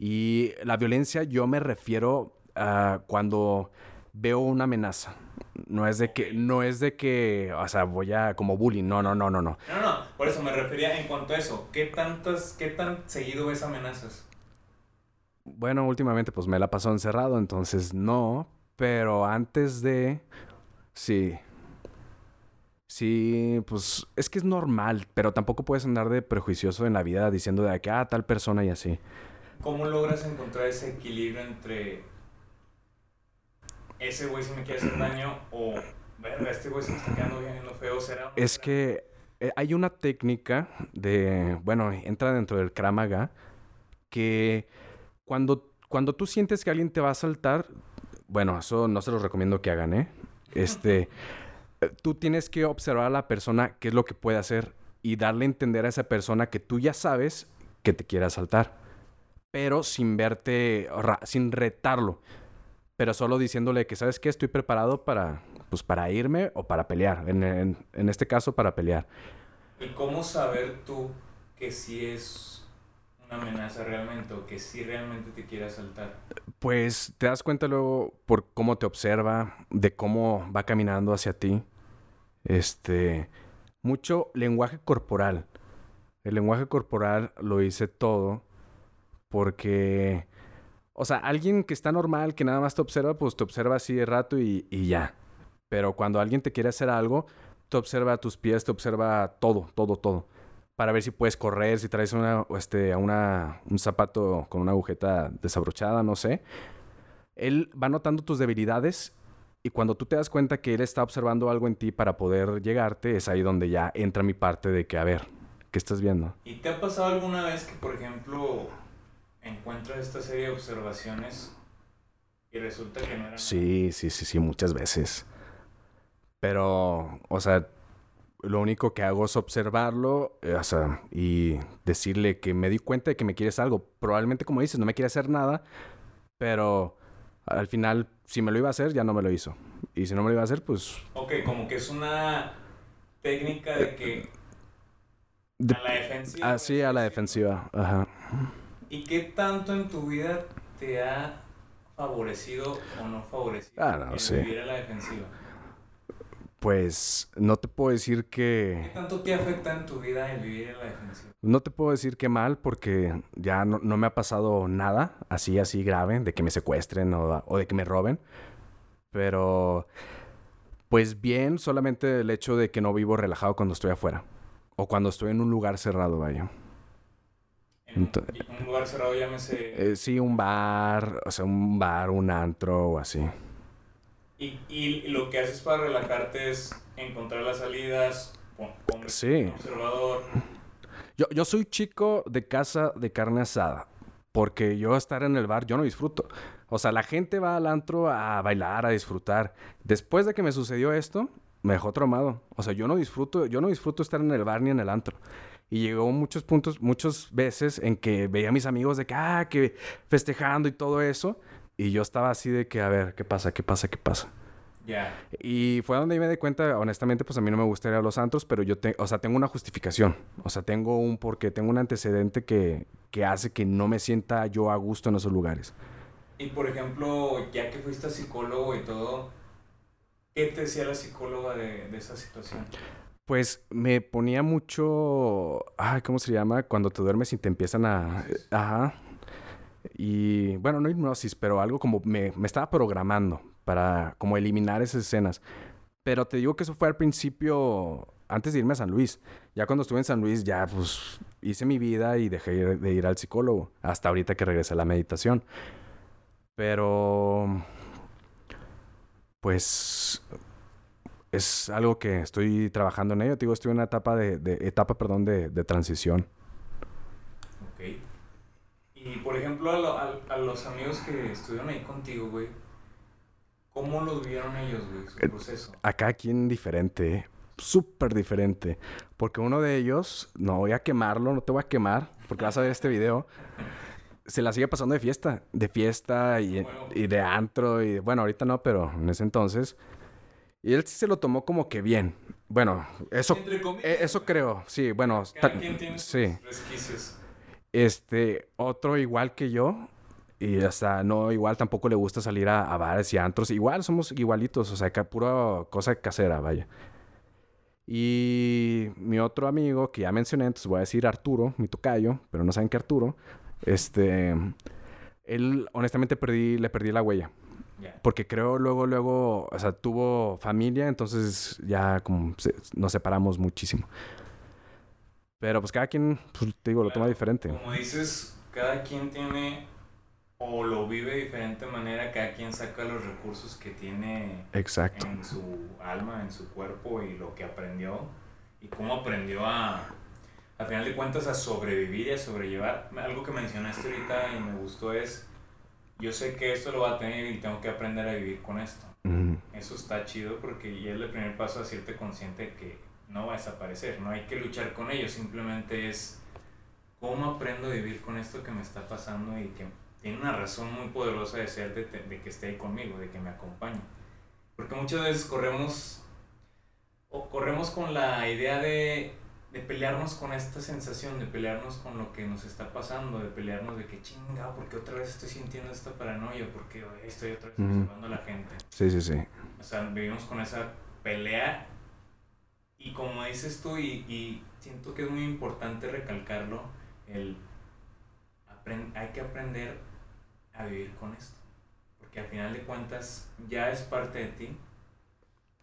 y la violencia yo me refiero a cuando veo una amenaza. No es de que, no es de que, o sea, voy a como bullying. No, no, no, no, no. No, no, por eso me refería en cuanto a eso. ¿Qué tantas, qué tan seguido ves amenazas? Bueno, últimamente pues me la pasó encerrado, entonces no. Pero antes de, sí. Sí, pues es que es normal, pero tampoco puedes andar de prejuicioso en la vida diciendo de que, ah, tal persona y así. ¿Cómo logras encontrar ese equilibrio entre ese güey si me quiere hacer daño o, verga, este güey se me está quedando bien en lo feo? ¿Será? Es que eh, hay una técnica de, bueno, entra dentro del Kramaga, que cuando, cuando tú sientes que alguien te va a saltar, bueno, eso no se los recomiendo que hagan, ¿eh? (laughs) Este, tú tienes que observar a la persona qué es lo que puede hacer y darle a entender a esa persona que tú ya sabes que te quiere asaltar pero sin verte, sin retarlo, pero solo diciéndole que, ¿sabes qué? Estoy preparado para, pues, para irme o para pelear, en, en, este caso para pelear. ¿Y cómo saber tú que sí es una amenaza realmente o que sí realmente te quiere asaltar? Pues te das cuenta luego por cómo te observa, de cómo va caminando hacia ti. Este, mucho lenguaje corporal. El lenguaje corporal lo hice todo porque, o sea, alguien que está normal, que nada más te observa, pues te observa así de rato y, ya. Pero cuando alguien te quiere hacer algo, te observa tus pies, te observa todo, todo, todo. Para ver si puedes correr, si traes una, este, una, un zapato con una agujeta desabrochada, no sé. Él va notando tus debilidades y cuando tú te das cuenta que él está observando algo en ti para poder llegarte, es ahí donde ya entra mi parte de que, a ver, ¿qué estás viendo? ¿Y te ha pasado alguna vez que, por ejemplo, encuentras esta serie de observaciones y resulta que no eran... Sí, sí, sí, sí, muchas veces. Pero, o sea, lo único que hago es observarlo eh, o sea, y decirle que me di cuenta de que me quieres algo. Probablemente, como dices, no me quiere hacer nada, pero al final, si me lo iba a hacer, ya no me lo hizo. Y si no me lo iba a hacer, pues... Ok, como que es una técnica de que... a la defensiva. Ah, sí, a la defensiva. Ajá. ¿Y qué tanto en tu vida te ha favorecido o no favorecido ah, no, el vivir a la defensiva? Pues no te puedo decir que... ¿Qué tanto te afecta en tu vida el vivir en la defensiva? No te puedo decir que mal porque ya no, me ha pasado nada así, así grave, de que me secuestren o, o de que me roben. Pero, pues bien, solamente el hecho de que no vivo relajado cuando estoy afuera. O cuando estoy en un lugar cerrado, vaya un lugar cerrado, llámese. Eh, sí, un bar, o sea, un bar, un antro o así. Y, y lo que haces para relajarte es encontrar las salidas, con, sí. observador. Yo, yo soy chico de casa de carne asada. Porque yo estar en el bar, yo no disfruto. O sea, la gente va al antro a bailar, a disfrutar. Después de que me sucedió esto, me dejó traumado. O sea, yo no disfruto, yo no disfruto estar en el bar ni en el antro. Y llegó muchos puntos, muchas veces en que veía a mis amigos de que, ah, que festejando y todo eso. Y yo estaba así de que, a ver, ¿qué pasa? ¿Qué pasa? ¿Qué pasa? Ya. Y fue donde me di cuenta, honestamente, pues a mí no me gustaría a los antros, pero yo, te, o sea, tengo una justificación. O sea, tengo un porqué, tengo un antecedente que, que hace que no me sienta yo a gusto en esos lugares. Y por ejemplo, ya que fuiste psicólogo y todo, ¿qué te decía la psicóloga de, de esa situación? Pues me ponía mucho. Ay, ¿cómo se llama? Cuando te duermes y te empiezan a. Ajá. Y bueno, no hipnosis, pero algo como me, me estaba programando para como eliminar esas escenas. Pero te digo que eso fue al principio, antes de irme a San Luis. Ya cuando estuve en San Luis, ya pues hice mi vida y dejé de ir al psicólogo. Hasta ahorita que regresé a la meditación. Pero... Pues es algo que estoy trabajando en ello. Te digo, estoy en una etapa de, etapa, perdón, de, de, transición. Y por ejemplo, a, lo, a, a, los amigos que estuvieron ahí contigo, güey, ¿cómo los vieron ellos, güey, su proceso? A cada quien diferente, súper diferente. Porque uno de ellos, no voy a quemarlo, no te voy a quemar, porque vas a ver este video. Se la sigue pasando de fiesta, de fiesta y, bueno, y de antro, y bueno, ahorita no, pero en ese entonces. Y él sí se lo tomó como que bien. Bueno, eso, eh, eso creo. Sí, bueno. Sí. resquicios. Este, otro igual que yo. Y hasta no, igual tampoco le gusta salir a, a bares y antros. Igual somos igualitos, o sea, que pura cosa casera, vaya. Y mi otro amigo que ya mencioné, entonces voy a decir Arturo, mi tocayo, pero no saben qué Arturo. Este, él honestamente perdí, le perdí la huella. Porque creo luego, luego, o sea, tuvo familia, entonces ya como se, nos separamos muchísimo. Pero pues cada quien, pues, te digo, Claro, lo toma diferente. Como dices, cada quien tiene o lo vive de diferente manera, cada quien saca los recursos que tiene Exacto. en su alma, en su cuerpo y lo que aprendió y cómo aprendió a, al final de cuentas, a sobrevivir y a sobrellevar. Algo que mencionaste ahorita y me gustó es, yo sé que esto lo va a tener y tengo que aprender a vivir con esto. Mm, Eso está chido porque ya es el primer paso a hacerte consciente que no va a desaparecer, no hay que luchar con ello, simplemente es cómo aprendo a vivir con esto que me está pasando y que tiene una razón muy poderosa de ser de, de que esté ahí conmigo, de que me acompañe. Porque muchas veces corremos o corremos con la idea de, de pelearnos con esta sensación, de pelearnos con lo que nos está pasando, de pelearnos de que chinga, porque otra vez estoy sintiendo esta paranoia, porque estoy otra vez observando a la gente. sí, sí, sí. O sea, vivimos con esa pelea y como dices tú, y, y siento que es muy importante recalcarlo, el hay que aprender a vivir con esto. Porque al final de cuentas ya es parte de ti,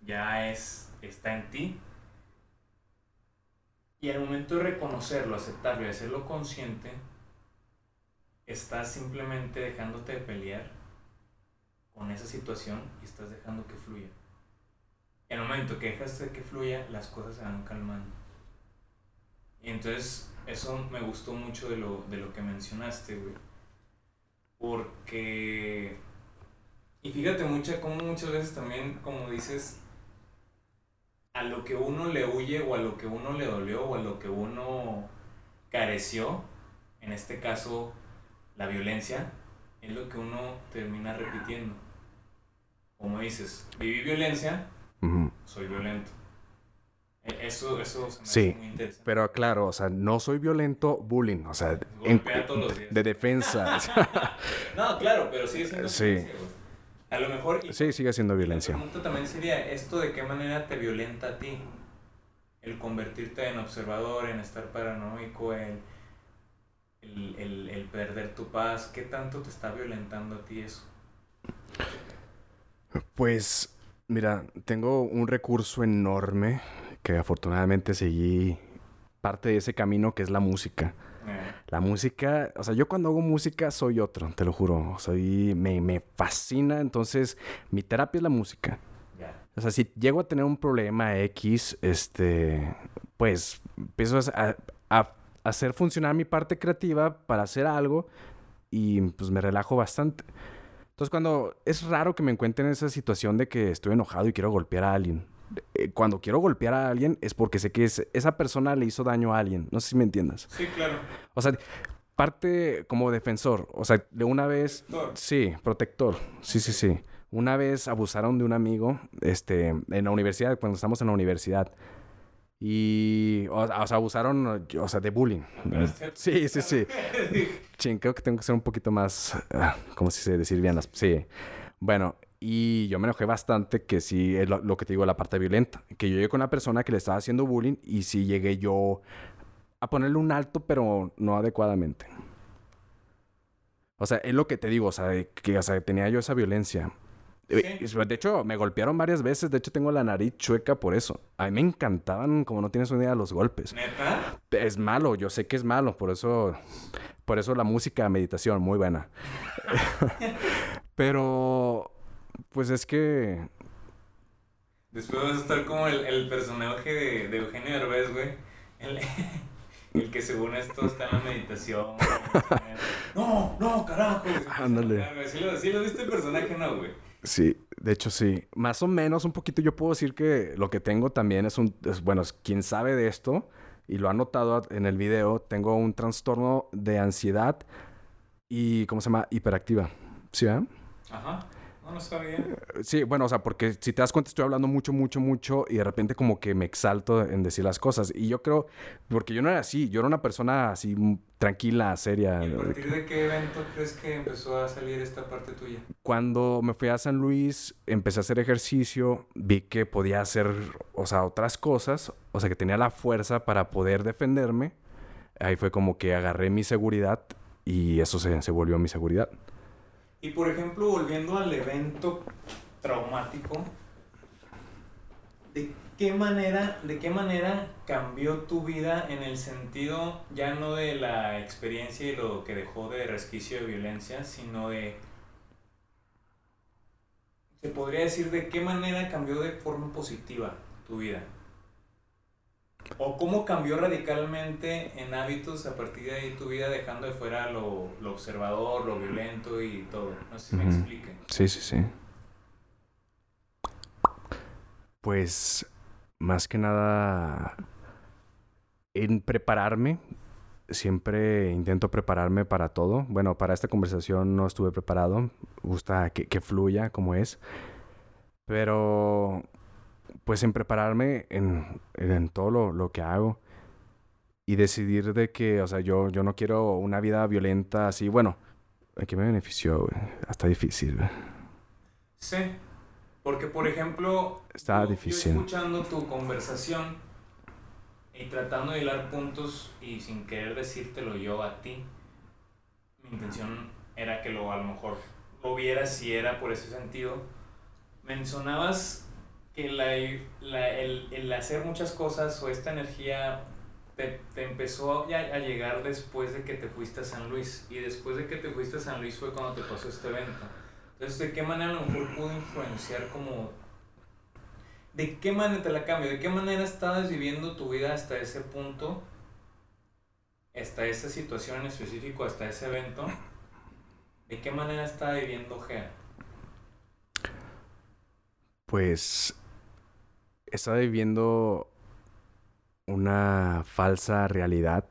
ya es, está en ti. Y al momento de reconocerlo, aceptarlo y hacerlo consciente, estás simplemente dejándote de pelear con esa situación y estás dejando que fluya. En el momento que dejas de que fluya, las cosas se van calmando. Y entonces, eso me gustó mucho de lo, de lo que mencionaste, güey. Porque. Y fíjate mucha, como muchas veces también, como dices, a lo que uno le huye o a lo que uno le dolió o a lo que uno careció, en este caso la violencia, es lo que uno termina repitiendo. Como dices, viví violencia, Soy violento. E- Eso, eso se me Sí, hace muy interesante. Pero claro, o sea, no soy violento, bullying, o sea, en- Golpea todos los días. de defensa. (laughs) No, claro, pero sigue siendo Sí. violencia. A lo mejor... sí, sigue siendo La violencia. pregunta también sería, ¿esto de qué manera te violenta a ti? El convertirte en observador, en estar paranoico, el, el, el, el perder tu paz, ¿qué tanto te está violentando a ti eso? Pues, mira, tengo un recurso enorme que afortunadamente seguí parte de ese camino que es la música. Eh, La música, o sea, yo cuando hago música soy otro, te lo juro. Soy, me, me fascina, entonces mi terapia es la música. O sea, si llego a tener un problema X, este, pues empiezo a, a- a hacer funcionar mi parte creativa para hacer algo y pues me relajo bastante. Entonces, cuando es raro que me encuentre en esa situación de que estoy enojado y quiero golpear a alguien. Eh, Cuando quiero golpear a alguien es porque sé que es- esa persona le hizo daño a alguien. No sé si me entiendas. Sí, claro. O sea, parte como defensor. O sea, de una vez. Protector. Sí, protector. Sí, sí, sí. Una vez abusaron de un amigo, este, en la universidad, cuando estamos en la universidad. Y, o, o sea, abusaron, o sea, de bullying. Sí, sí, sí. Chin, (laughs) creo que tengo que ser un poquito más, ah, ¿cómo se? Decir bien las... Sí. Bueno, y yo me enojé bastante que sí, es lo, lo que te digo, la parte violenta. Que yo llegué con una persona que le estaba haciendo bullying y sí llegué yo a ponerle un alto, pero no adecuadamente. O sea, es lo que te digo, o sea, que o sea, tenía yo esa violencia. Eh, De hecho, me golpearon varias veces. De hecho, tengo la nariz chueca por eso. A mí me encantaban, como no tienes una idea, los golpes. ¿Neta? Es malo, yo sé que es malo, por eso, por eso la música, meditación, muy buena. (laughs) Pero, pues es que, Después vas a estar como el, el personaje de, de Eugenio Derbez, güey. El, (laughs) el que según esto está en la meditación. (laughs) No, no, carajo. Ándale. ¿Sí lo, sí lo viste el personaje, no, güey? Sí, de hecho sí. Más o menos, un poquito yo puedo decir que lo que tengo también es un, bueno, es quien sabe de esto y lo ha notado en el video, tengo un trastorno de ansiedad y, ¿cómo se llama? Hiperactiva. ¿Sí? Ajá. No, no sabía. Sí, bueno, o sea, porque si te das cuenta estoy hablando mucho, mucho, mucho y de repente como que me exalto en decir las cosas. Y yo creo, porque yo no era así, yo era una persona así tranquila, seria. ¿Y a partir de qué evento crees que empezó a salir esta parte tuya? Cuando me fui a San Luis, empecé a hacer ejercicio, vi que podía hacer, o sea, otras cosas, o sea, que tenía la fuerza para poder defenderme. Ahí fue como que agarré mi seguridad y eso se, se volvió mi seguridad. Y por ejemplo, volviendo al evento traumático, ¿de qué manera, de qué manera cambió tu vida en el sentido ya no de la experiencia y lo que dejó de resquicio de violencia, sino de se podría decir de qué manera cambió de forma positiva tu vida? ¿O cómo cambió radicalmente en hábitos a partir de ahí tu vida dejando de fuera lo, lo observador, lo violento y todo? No sé si me Ujú. explique. Sí, sí, sí. Pues más que nada en prepararme. Siempre intento prepararme para todo. Bueno, para esta conversación no estuve preparado. Me gusta que, que fluya como es. Pero pues en prepararme en, en todo lo, lo que hago. Y decidir de que, o sea, yo, yo no quiero una vida violenta así. Bueno, ¿a qué me benefició? güey? Está difícil. güey. Sí, porque por ejemplo, Está yo- yo difícil. escuchando tu conversación y tratando de hilar puntos y sin querer decírtelo yo a ti, mi intención era que lo a lo mejor lo vieras si era por ese sentido. Mencionabas que la, el, el hacer muchas cosas o esta energía te, te empezó ya a llegar después de que te fuiste a San Luis. Y después de que te fuiste a San Luis fue cuando te pasó este evento. Entonces, ¿de qué manera a lo mejor pudo influenciar como... ¿De qué manera te la cambio? ¿De qué manera estabas viviendo tu vida hasta ese punto? Hasta esa situación en específico, hasta ese evento. ¿De qué manera estaba viviendo Gea? Pues estaba viviendo una falsa realidad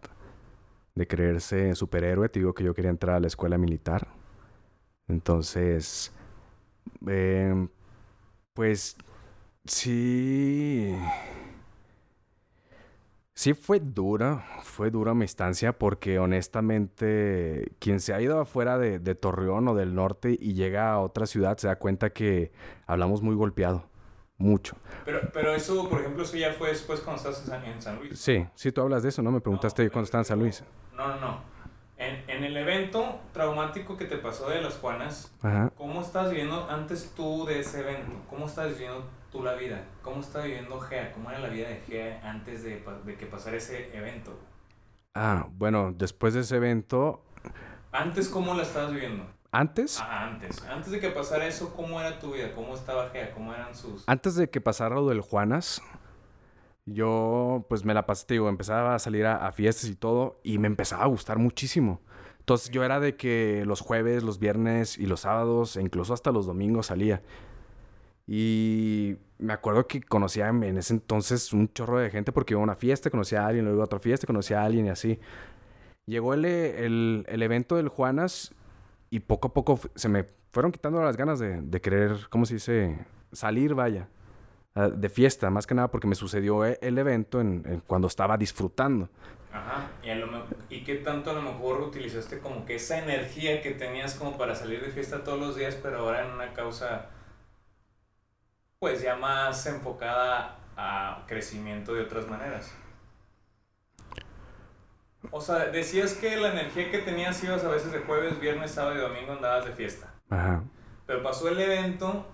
de creerse superhéroe. Te digo que yo quería entrar a la escuela militar. Entonces, em, pues sí. Sí fue dura, fue dura mi estancia porque honestamente quien se ha ido afuera de, de Torreón o del norte y llega a otra ciudad se da cuenta que hablamos muy golpeado, mucho. Pero, pero eso, por ejemplo, eso ya fue después cuando estabas en San, Luis. Sí, sí, tú hablas de eso, ¿no? Me preguntaste No, cuando estaba en San Luis. No, no, no. En, en el evento traumático que te pasó de las Juanas, Ajá. ¿cómo estabas viviendo antes tú de ese evento? ¿Cómo estabas viviendo tú la vida? ¿Cómo estaba viviendo Gea? ¿Cómo era la vida de Gea antes de, de que pasara ese evento? Ah, bueno, después de ese evento, Antes, ¿cómo la estabas viviendo? Antes, Ah, antes. Antes de que pasara eso, ¿cómo era tu vida? ¿Cómo estaba Gea? ¿Cómo eran sus...? antes de que pasara lo del Juanas, yo pues me la pasé, te digo, empezaba a salir a, a fiestas y todo y me empezaba a gustar muchísimo. Entonces yo era de que los jueves, los viernes y los sábados, e incluso hasta los domingos salía. Y me acuerdo que conocía en en ese entonces un chorro de gente porque iba a una fiesta, conocía a alguien, luego iba a otra fiesta, conocía a alguien y así. Llegó el, el, el evento del Juanas y poco a poco se me fueron quitando las ganas de, de querer, ¿cómo se dice? Salir, vaya. ah, De fiesta, más que nada porque me sucedió e- el evento en, en cuando estaba disfrutando. Ajá. ¿Y, ¿Y qué tanto a lo mejor utilizaste como que esa energía que tenías como para salir de fiesta todos los días, pero ahora en una causa pues ya más enfocada a crecimiento de otras maneras? O sea, decías que la energía que tenías ibas a veces de jueves, viernes, sábado y domingo andabas de fiesta. Ajá. Pero pasó el evento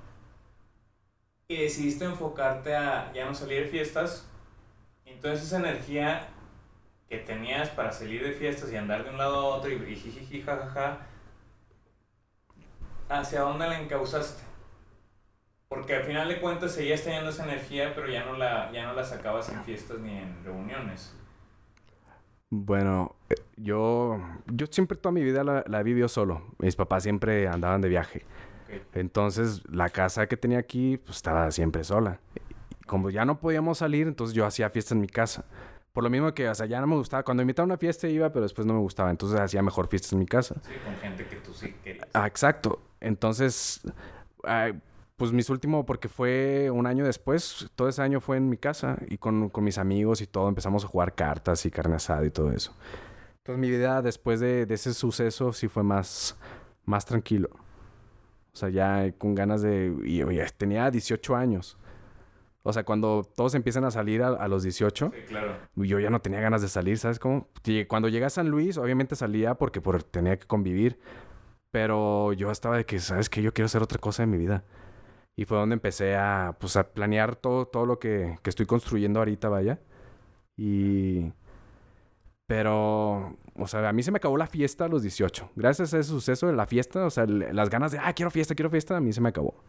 y decidiste enfocarte a ya no salir de fiestas. Entonces esa energía que tenías para salir de fiestas y andar de un lado a otro y, y jijiji, jajaja, ¿hacia dónde la encauzaste? Porque al final de cuentas seguías teniendo esa energía, pero ya no la, ya no la sacabas en fiestas ni en reuniones. Bueno, eh, yo, yo siempre toda mi vida la, la he vivido solo. Mis papás siempre andaban de viaje. Entonces, la casa que tenía aquí pues, estaba siempre sola. Y como ya no podíamos salir, entonces yo hacía fiesta en mi casa. Por lo mismo que, o sea, ya no me gustaba. Cuando invitaba a una fiesta iba, pero después no me gustaba. Entonces hacía mejor fiestas en mi casa. Sí, con gente que tú sí querías. Ah, exacto. Entonces, ay, pues mis últimos, porque fue un año después, todo ese año fue en mi casa y con, con mis amigos y todo, empezamos a jugar cartas y carne asada y todo eso. Entonces mi vida después de, de ese suceso sí fue más, más tranquilo. O sea, ya con ganas de... Y, oye, tenía 18 años. O sea, cuando todos empiezan a salir a, a los 18, Sí, claro. yo ya no tenía ganas de salir, ¿sabes cómo? Cuando llegué a San Luis, obviamente salía porque por, tenía que convivir. Pero yo estaba de que, ¿sabes qué? Yo quiero hacer otra cosa en mi vida. Y fue donde empecé a, pues, a planear todo, todo lo que, que estoy construyendo ahorita, vaya. Y... Pero, o sea, a mí se me acabó la fiesta a los 18. Gracias a ese suceso de la fiesta, o sea, las ganas de, ah, quiero fiesta, quiero fiesta, a mí se me acabó.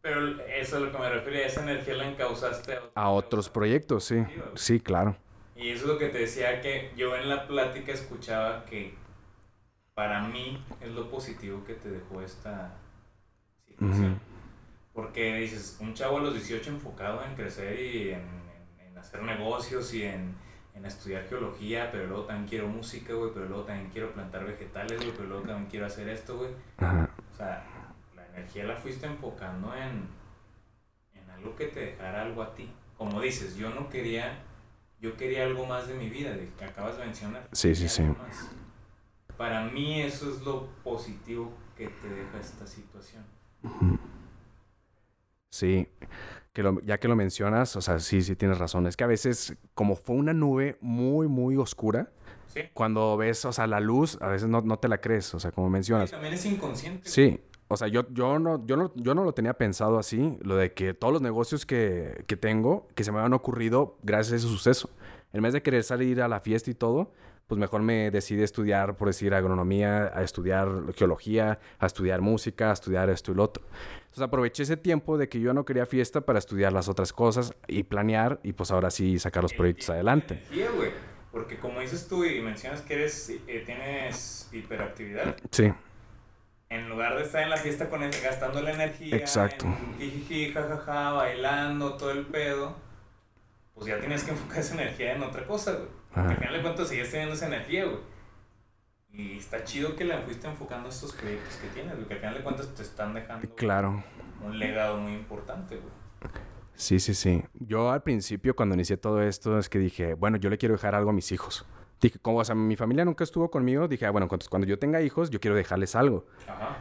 Pero eso es lo que me refiero, esa energía la encauzaste a, A otros proyectos, sí. Sí, claro. Y eso es lo que te decía que yo en la plática escuchaba que para mí es lo positivo que te dejó esta situación. Porque dices, un chavo a los 18 enfocado en crecer y en, en- en hacer negocios y en, en estudiar geología, pero luego también quiero música, güey, pero luego también quiero plantar vegetales, güey, pero luego también quiero hacer esto, güey. O sea, la energía la fuiste enfocando en, en algo que te dejara algo a ti. Como dices, yo no quería, yo quería algo más de mi vida, de que acabas de mencionar. Sí, sí, sí. más. Para mí eso es lo positivo que te deja esta situación. Sí, que lo- ya que lo mencionas, o sea, sí, sí tienes razón. Es que a veces, como fue una nube muy, muy oscura, Sí. cuando ves, o sea, la luz, a veces no, no te la crees, o sea, como mencionas. también es inconsciente. Sí, o sea, yo, yo, no, yo, no, yo no lo tenía pensado así, lo de que todos los negocios que, que tengo, que se me han ocurrido gracias a ese suceso. En vez de querer salir a la fiesta y todo, pues mejor me decidí estudiar, por decir, agronomía, a estudiar geología, a estudiar música, a estudiar esto y lo otro. Entonces aproveché ese tiempo de que yo no quería fiesta para estudiar las otras cosas y planear y pues ahora sí sacar los El proyectos y adelante. güey. Porque como dices tú y mencionas que eres, eh, tienes hiperactividad, Sí, en lugar de estar en la fiesta con el- gastando la energía, Exacto. en jijiji, jajaja, bailando, todo el pedo, pues ya tienes que enfocar esa energía en otra cosa, güey. Al final de cuentas sigues teniendo esa energía, güey. Y está chido que la fuiste enfocando a estos proyectos que tienes, güey. Que al final de cuentas te están dejando claro. un legado muy importante, güey. Sí, sí, sí. Yo al principio cuando inicié todo esto es que dije, bueno, yo le quiero dejar algo a mis hijos. Dije, como, o sea, mi familia nunca estuvo conmigo, dije, ah, bueno, cuando, cuando yo tenga hijos, yo quiero dejarles algo. Ajá.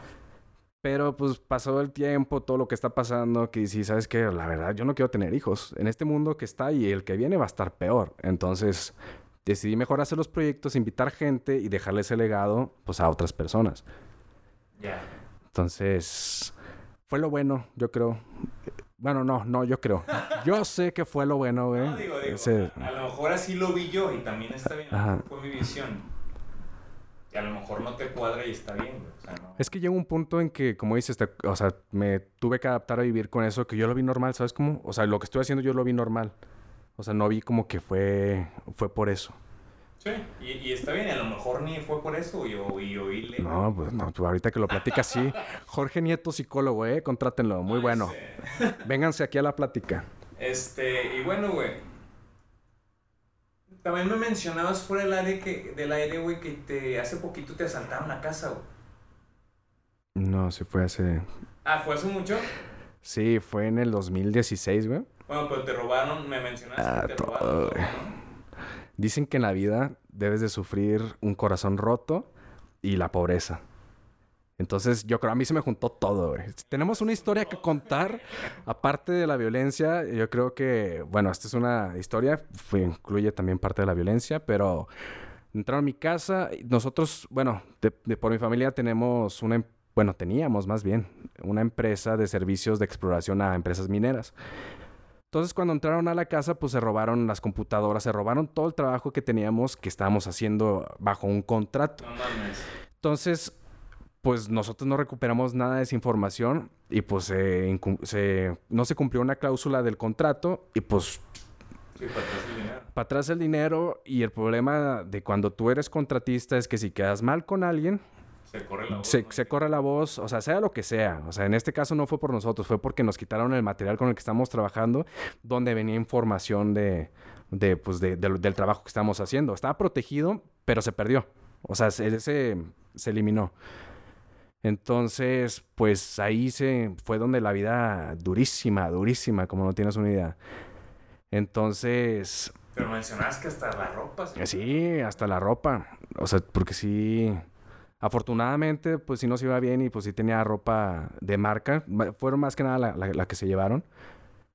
Pero pues pasó el tiempo, todo lo que está pasando, que sí, sabes que la verdad yo no quiero tener hijos. En este mundo que está y el que viene va a estar peor. Entonces decidí mejor hacer los proyectos, invitar gente y dejarle ese legado pues a otras personas. Ya. Entonces fue lo bueno, yo creo. Bueno, no, no, yo creo. (laughs) Yo sé que fue lo bueno, güey. No, digo, digo, Ese- a, a lo mejor así lo vi yo y también está bien. Ajá. Fue mi visión. Y a lo mejor no te cuadra y está bien, güey. O sea, no. Es que llegó un punto en que, como dices, te- o sea, me tuve que adaptar a vivir con eso, que yo lo vi normal, ¿sabes cómo? O sea, lo que estoy haciendo yo lo vi normal. O sea, no vi como que fue, fue por eso. Sí, y, y está bien, y a lo mejor ni fue por eso y, o- y oírle. No, pues no, pues ahorita que lo platica así. (laughs) Jorge Nieto, psicólogo, ¿eh? Contrátenlo, muy bueno. Vénganse aquí a la plática. Este, y bueno, güey. También me mencionabas fuera del aire que, del aire, güey, que te hace poquito te asaltaron la casa, güey. No, sí fue hace... Ah, ¿fue hace mucho? Sí, fue en el 2016, güey. Bueno, pero te robaron, me mencionaste Ah, que te todo, robaron todo, güey. ¿no? Dicen que en la vida debes de sufrir un corazón roto y la pobreza. Entonces, yo creo, a mí se me juntó todo, güey. Tenemos una historia que contar, aparte de la violencia. Yo creo que, bueno, esta es una historia, fue- incluye también parte de la violencia, pero entraron a mi casa. y Nosotros, bueno, de, de- por mi familia tenemos una, em- bueno, teníamos más bien, una empresa de servicios de exploración a empresas mineras. Entonces, cuando entraron a la casa, pues se robaron las computadoras, se robaron todo el trabajo que teníamos, que estábamos haciendo bajo un contrato. Entonces, pues nosotros no recuperamos nada de esa información y pues se se- no se cumplió una cláusula del contrato y pues Sí, para atrás el dinero. para atrás el dinero y el problema de cuando tú eres contratista es que si quedas mal con alguien, Se corre la voz. se, ¿no? se corre la voz, o sea, sea lo que sea. O sea, en este caso no fue por nosotros, fue porque nos quitaron el material con el que estamos trabajando, donde venía información de, de, pues, de- del- del trabajo que estamos haciendo. Estaba protegido, pero se perdió. O sea, se, se, se eliminó. Entonces, pues ahí se fue donde la vida durísima, durísima, como no tienes una idea. Entonces, Pero mencionabas que hasta la ropa. Sí, hasta la ropa. O sea, porque sí. Afortunadamente, pues sí nos iba bien y pues sí tenía ropa de marca. Ma- Fueron más que nada la, la- la que se llevaron.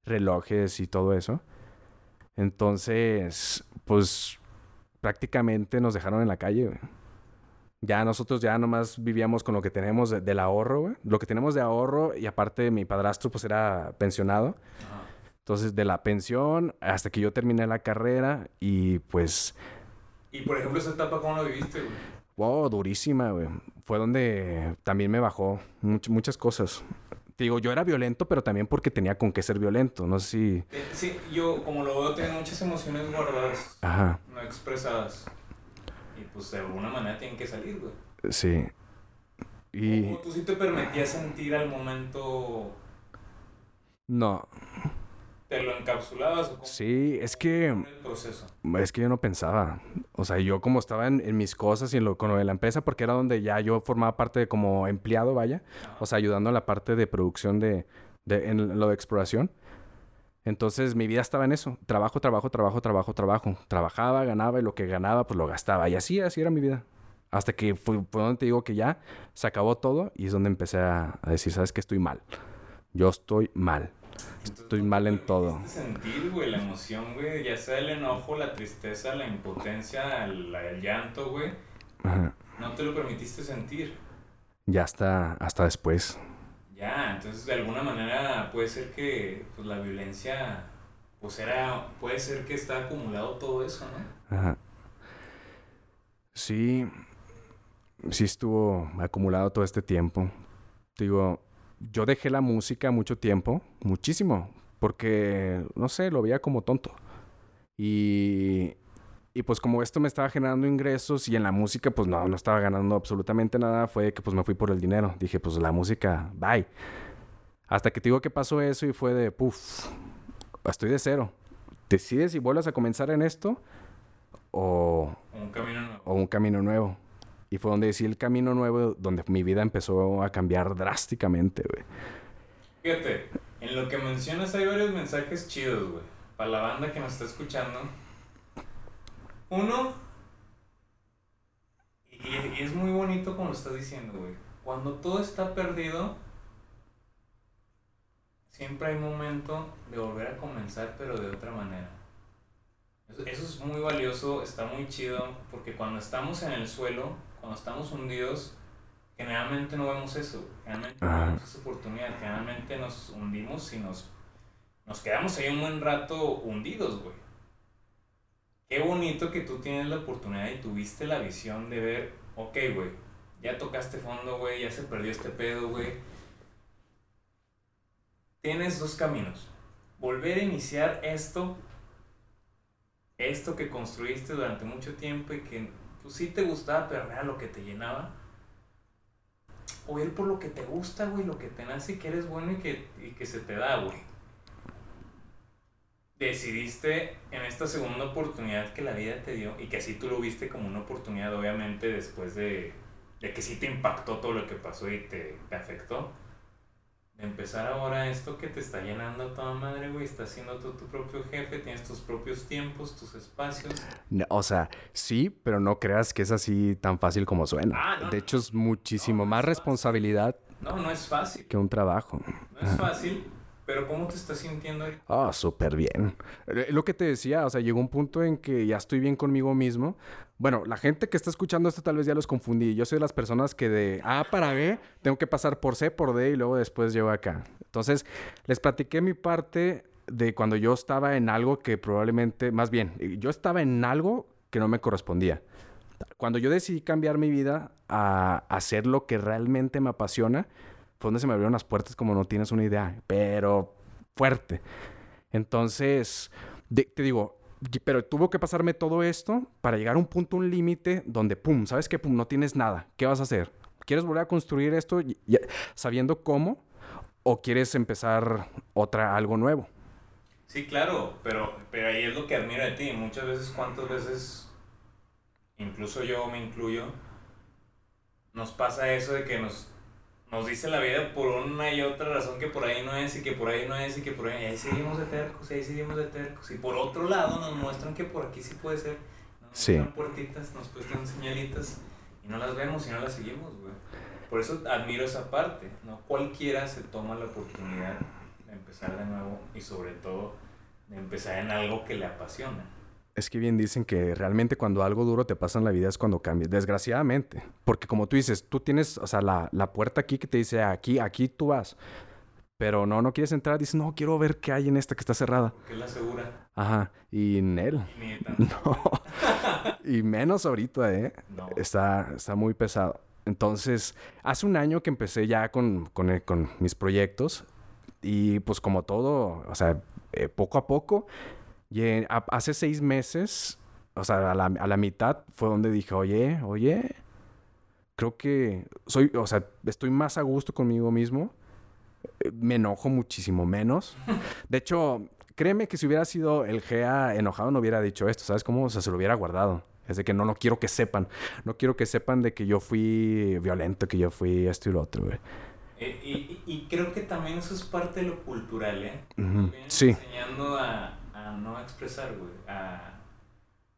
Relojes y todo eso. Entonces, pues prácticamente nos dejaron en la calle, güey. Ya nosotros ya nomás vivíamos con lo que tenemos de- del ahorro, güey. Lo que tenemos de ahorro y aparte mi padrastro pues era pensionado. Ajá. Entonces, de la pensión hasta que yo terminé la carrera y pues, Y por ejemplo, esa etapa, ¿cómo la viviste, güey? wow, durísima, güey. Fue donde también me bajó much- muchas cosas. Te digo, yo era violento, pero también porque tenía con qué ser violento. No sé si... Eh, Sí, yo como lo veo, tengo muchas emociones guardadas, Ajá, no expresadas. Y pues de alguna manera tienen que salir, güey. sí. Y... ¿O tú sí te permitías sentir al momento, No, te lo encapsulabas o cómo sí, es que... el proceso? Es que yo no pensaba. O sea, yo como estaba en, en mis cosas y en lo con lo de la empresa, porque era donde ya yo formaba parte de como empleado, vaya. O sea, ayudando en la parte de producción de, de en lo de exploración. Entonces mi vida estaba en eso. Trabajo, trabajo, trabajo, trabajo, trabajo. Trabajaba, ganaba y lo que ganaba, pues lo gastaba. Y así, así era mi vida. Hasta que fue, fue donde te digo que ya se acabó todo y es donde empecé a, a decir, ¿sabes qué? Estoy mal. Yo estoy mal. Estoy ¿no te mal en todo. permitiste sentir, güey, la emoción, güey, ya sea el enojo, la tristeza, la impotencia, el, el llanto, güey. No te lo permitiste sentir. Ya hasta, hasta después. Ya, entonces de alguna manera puede ser que pues, la violencia, pues era, puede ser que está acumulado todo eso, ¿no? Ajá. Sí, sí estuvo acumulado todo este tiempo. Digo, yo dejé la música mucho tiempo, muchísimo, porque, no sé, lo veía como tonto. Y, y pues como esto me estaba generando ingresos y en la música pues no, no estaba ganando absolutamente nada, fue que pues me fui por el dinero. Dije, pues la música, bye. Hasta que te digo que pasó eso y fue de, puff, estoy de cero. ¿Decides si vuelves a comenzar en esto? O, un camino nuevo. o un camino nuevo. Y fue donde decidí el camino nuevo, donde mi vida empezó a cambiar drásticamente, güey. Fíjate, en lo que mencionas hay varios mensajes chidos, güey. Para la banda que nos está escuchando. Uno, y, es muy bonito como lo estás diciendo, güey. Cuando todo está perdido, siempre hay momento de volver a comenzar, pero de otra manera. Eso, eso es muy valioso, está muy chido, porque cuando estamos en el suelo, cuando estamos hundidos, generalmente no vemos eso. Generalmente no vemos esa oportunidad. Generalmente nos hundimos y nos, nos quedamos ahí un buen rato hundidos, güey. Qué bonito que tú tienes la oportunidad y tuviste la visión de ver, ok, güey, ya tocaste fondo, güey, ya se perdió este pedo, güey. Tienes dos caminos. Volver a iniciar esto, esto que construiste durante mucho tiempo y que pues sí te gustaba, pero no era lo que te llenaba. O ir por lo que te gusta, güey, lo que te nace y que eres bueno y que, y que se te da, güey. Decidiste en esta segunda oportunidad que la vida te dio y que así tú lo viste como una oportunidad, obviamente, después de, de que sí te impactó todo lo que pasó y te, te afectó. De empezar ahora esto que te está llenando a toda madre, güey, estás siendo tú tu propio jefe, tienes tus propios tiempos, tus espacios. No, O sea, sí, pero no creas que es así tan fácil como suena. Ah, no, de hecho, es muchísimo No, más es responsabilidad No, no es fácil, que un trabajo. no es fácil, pero ¿cómo te estás sintiendo? Ah, súper bien. Eh, Lo que te decía, o sea, llegó un punto en que ya estoy bien conmigo mismo. Bueno, la gente que está escuchando esto tal vez ya los confundí. Yo soy de las personas que de A para B tengo que pasar por C, por D y luego después llego acá. Entonces, les platiqué mi parte de cuando yo estaba en algo que probablemente, más bien, eh, yo estaba en algo que no me correspondía. Cuando yo decidí cambiar mi vida a hacer lo que realmente me apasiona, fue donde se me abrieron las puertas como no tienes una idea, pero fuerte. Entonces, de- te digo, pero tuvo que pasarme todo esto para llegar a un punto, un límite donde, pum, ¿sabes qué? Pum, no tienes nada. ¿Qué vas a hacer? ¿Quieres volver a construir esto y- y- sabiendo cómo? ¿O quieres empezar otra, algo nuevo? Sí, claro, pero, pero ahí es lo que admiro de ti. Muchas veces, cuántas veces, incluso yo me incluyo, nos pasa eso de que nos, nos dice la vida por una y otra razón que por ahí no es y que por ahí no es y que por ahí, y ahí seguimos de tercos, y ahí seguimos de tercos. Y por otro lado nos muestran que por aquí sí puede ser. Nos Sí. puertitas, nos muestran señalitas y no las vemos y no las seguimos, güey. Por eso admiro esa parte, ¿no? Cualquiera se toma la oportunidad de empezar de nuevo y sobre todo de empezar en algo que le apasiona. Es que bien dicen que realmente cuando algo duro te pasa en la vida es cuando cambias, desgraciadamente. Porque como tú dices, tú tienes, o sea, la, la puerta aquí que te dice aquí, aquí tú vas. Pero no, no quieres entrar, dices, no, quiero ver qué hay en esta que está cerrada. Porque es la segura. Ajá, y en él. (laughs) No. y menos ahorita, ¿eh? No. Está, está muy pesado. Entonces, hace un año que empecé ya con, con, eh, con mis proyectos y pues como todo, o sea, eh, poco a poco, y en- a- hace seis meses, o sea, a la, a la mitad fue donde dije, oye, oye, creo que soy, o sea, estoy más a gusto conmigo mismo, me enojo muchísimo menos. (laughs) De hecho, créeme que si hubiera sido el GA enojado no hubiera dicho esto, ¿sabes cómo? O sea, se lo hubiera guardado. Es de que no, no quiero que sepan. No quiero que sepan de que yo fui violento, que yo fui esto y lo otro, güey. Eh, y, y- creo que también eso es parte de lo cultural, ¿eh? Nos vienen sí. enseñando a, a no expresar, güey. A,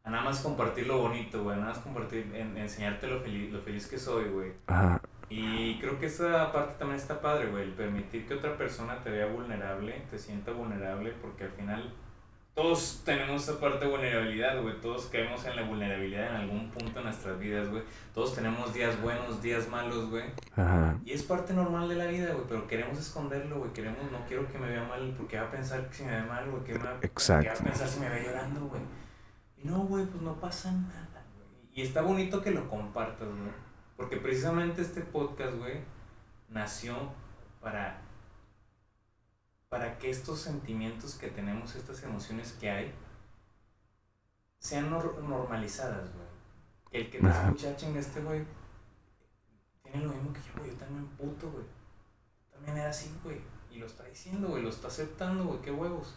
a nada más compartir lo bonito, güey. a Nada más compartir, en- enseñarte lo feliz, lo feliz que soy, güey. Ajá. Y creo que esa parte también está padre, güey. El permitir que otra persona te vea vulnerable, te sienta vulnerable, porque al final todos tenemos esa parte de vulnerabilidad, güey. Todos caemos en la vulnerabilidad en algún punto de nuestras vidas, güey. Todos tenemos días buenos, días malos, güey. Ajá. Y es parte normal de la vida, güey. Pero queremos esconderlo, güey. Queremos, no quiero que me vea mal, porque va a pensar que si me ve mal, güey. ¿Qué me va, Exacto. ¿Qué va a pensar si me ve llorando, güey? Y no, güey, pues no pasa nada, güey. Y está bonito que lo compartas, güey. Porque precisamente este podcast, güey, nació para, para que estos sentimientos que tenemos, estas emociones que hay, sean nor- normalizadas, güey. Que el que te Ajá. escucha, chinga, este güey, tiene lo mismo que yo, güey. Yo también puto, güey. También era así, güey. Y lo está diciendo, güey. Lo está aceptando, güey. Qué huevos.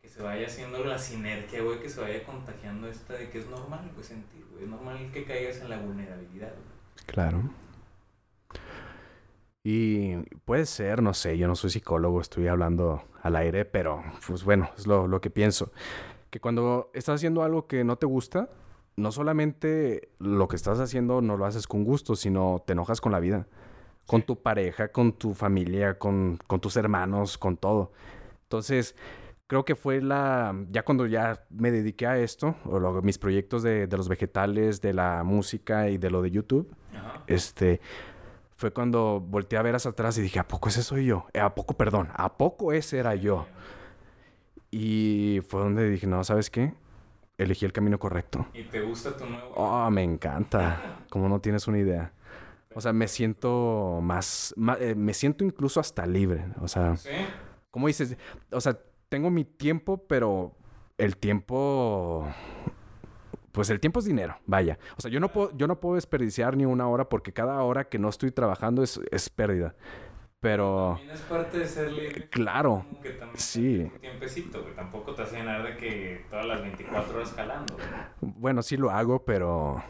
Que se vaya haciendo la sinergia, güey. Que se vaya contagiando esta de que es normal, güey, sentir, güey. Es normal que caigas en la vulnerabilidad, güey. Claro. Y puede ser, no sé, yo no soy psicólogo, estoy hablando al aire, pero pues bueno, es lo, lo que pienso. Que cuando estás haciendo algo que no te gusta, no solamente lo que estás haciendo no lo haces con gusto, sino te enojas con la vida, con tu pareja, con tu familia, con, con tus hermanos, con todo. Entonces, creo que fue la, ya cuando ya me dediqué a esto, o lo- mis proyectos de, de los vegetales, de la música y de lo de YouTube, Ajá. este, fue cuando volteé a ver hacia atrás y dije, ¿a poco ese soy yo? Eh, ¿A poco, perdón, a poco ese era yo? Y fue donde dije, no, ¿sabes qué? Elegí el camino correcto. ¿Y te gusta tu nuevo? Oh, me encanta. Como no tienes una idea. O sea, me siento más, ma- eh, me siento incluso hasta libre. O sea, ¿Sí? como dices, o sea, tengo mi tiempo, pero el tiempo, pues el tiempo es dinero, vaya. O sea, yo no puedo, yo no puedo desperdiciar ni una hora porque cada hora que no estoy trabajando es, es pérdida. Pero, También es parte de ser libre. claro, que también Sí. un tiempecito, güey. Tampoco te hace llenar de que todas las 24 horas jalando, güey. bueno, sí lo hago, pero,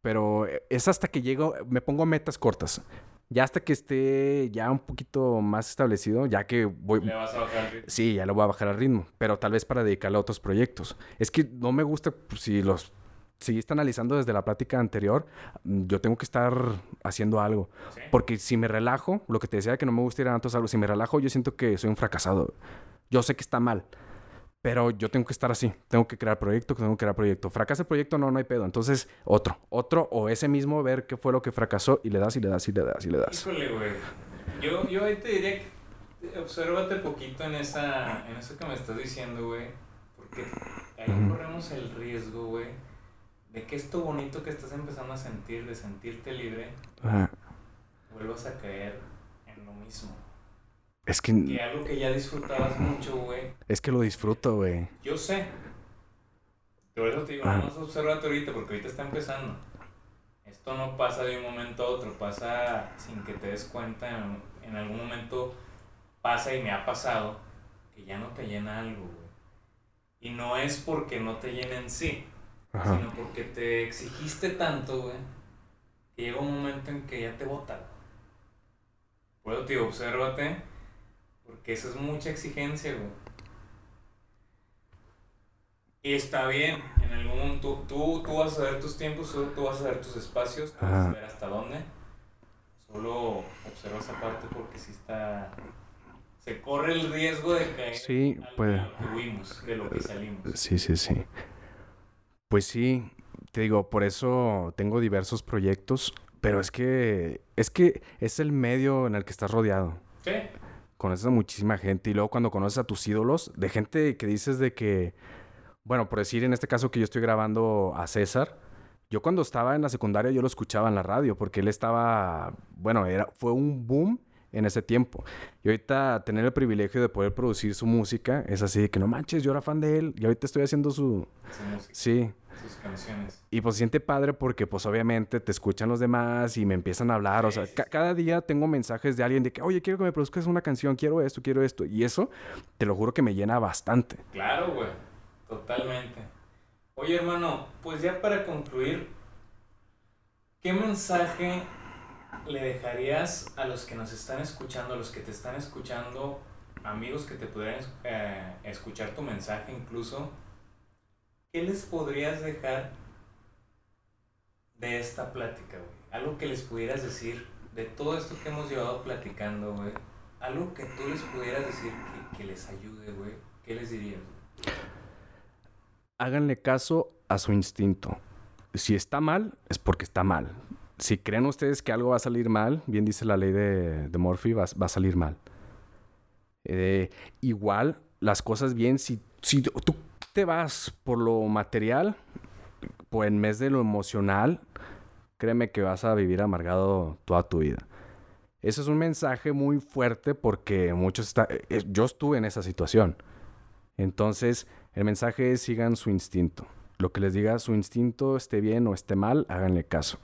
pero es hasta que llego, me pongo metas cortas. Ya hasta que esté ya un poquito más establecido, ya que voy... Le vas a bajar el ritmo. Sí, ya lo voy a bajar al ritmo, pero tal vez para dedicarle a otros proyectos. Es que no me gusta, pues, si los seguiste analizando desde la plática anterior, mm, yo tengo que estar haciendo algo. ¿Sí? Porque si me relajo, lo que te decía de que no me gusta ir a tantos algo, si me relajo, yo siento que soy un fracasado. Yo sé que está mal, pero yo tengo que estar así. Tengo que crear proyecto, tengo que crear proyecto. Fracasa el proyecto, no, no hay pedo. Entonces, otro, otro o ese mismo, ver qué fue lo que fracasó y le das y le das y le das y le das. Híjole, güey. Yo, yo ahí te diría que obsérvate poquito en esa en eso que me estás diciendo, güey. Porque ahí Ujú. corremos el riesgo, güey, de que esto bonito que estás empezando a sentir, de sentirte libre, Ajá. vuelvas a caer en lo mismo. Es Que que, algo que ya disfrutabas mucho, güey. es que lo disfruto, güey. Yo sé. Por eso te digo, Ah. no nos obsérvate ahorita, porque ahorita está empezando. Esto no pasa de un momento a otro, pasa sin que te des cuenta. En, en algún momento pasa y me ha pasado que ya no te llena algo, güey. Y no es porque no te llena en sí, Ajá. sino porque te exigiste tanto, güey, que llega un momento en que ya te bota. Por eso te digo, obsérvate, porque eso es mucha exigencia, güey. Y está bien, en algún momento tú, tú vas a ver tus tiempos, tú, tú vas a ver tus espacios, tú vas a ver hasta dónde. Solo observa esa parte porque sí está... Se corre el riesgo de caer Sí, puede. lo que huimos, de lo que salimos. Sí, sí, sí. Pues sí, te digo, por eso tengo diversos proyectos, pero es que es que es el medio en el que estás rodeado. Sí, Conoces a muchísima gente y luego cuando conoces a tus ídolos, de gente que dices de que, bueno, por decir en este caso que yo estoy grabando a César, yo cuando estaba en la secundaria yo lo escuchaba en la radio porque él estaba, bueno, era fue un boom en ese tiempo. Y ahorita tener el privilegio de poder producir su música es así de que no manches, yo era fan de él y ahorita estoy haciendo su sí, sus canciones. y pues se siente padre porque pues obviamente te escuchan los demás y me empiezan a hablar. O sea, Sí, sí, ca- cada día tengo mensajes de alguien de que, oye, quiero que me produzcas una canción, quiero esto, quiero esto. Y eso, te lo juro que me llena bastante. Claro, güey. Totalmente. Oye, hermano, pues ya para concluir, ¿qué mensaje le dejarías a los que nos están escuchando, a los que te están escuchando, amigos que te pudieran eh, escuchar tu mensaje incluso? ¿Qué les podrías dejar de esta plática, güey? Algo que les pudieras decir de todo esto que hemos llevado platicando, güey. Algo que tú les pudieras decir que, les ayude, güey. ¿Qué les dirías? Háganle caso a su instinto. Si está mal, es porque está mal. Si creen ustedes que algo va a salir mal, bien dice la ley de, de Murphy, va, va a salir mal. Eh, igual, las cosas bien, si, si tú te vas por lo material, pues en vez de lo emocional, créeme que vas a vivir amargado toda tu vida. Ese es un mensaje muy fuerte porque muchos está, eh, yo estuve en esa situación. Entonces, el mensaje es sigan su instinto. Lo que les diga su instinto, esté bien o esté mal, háganle caso.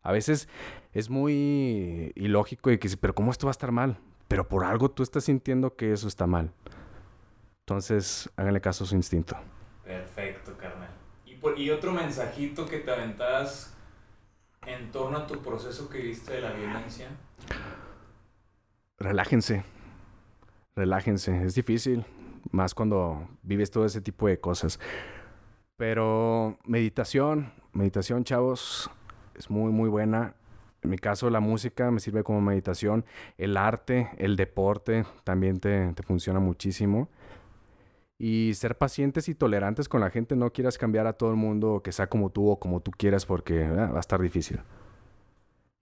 A veces es muy ilógico y que pero ¿cómo esto va a estar mal? Pero por algo tú estás sintiendo que eso está mal. Entonces, háganle caso a su instinto. Perfecto, carnal. Y, por- y otro mensajito que te aventabas en torno a tu proceso que viste de la violencia. Relájense. Relájense. Es difícil. Más cuando vives todo ese tipo de cosas. Pero meditación, meditación, chavos, es muy, muy buena. En mi caso, la música me sirve como meditación. El arte, el deporte también te, te funciona muchísimo. Y ser pacientes y tolerantes con la gente. No quieras cambiar a todo el mundo que sea como tú o como tú quieras porque ah, va a estar difícil.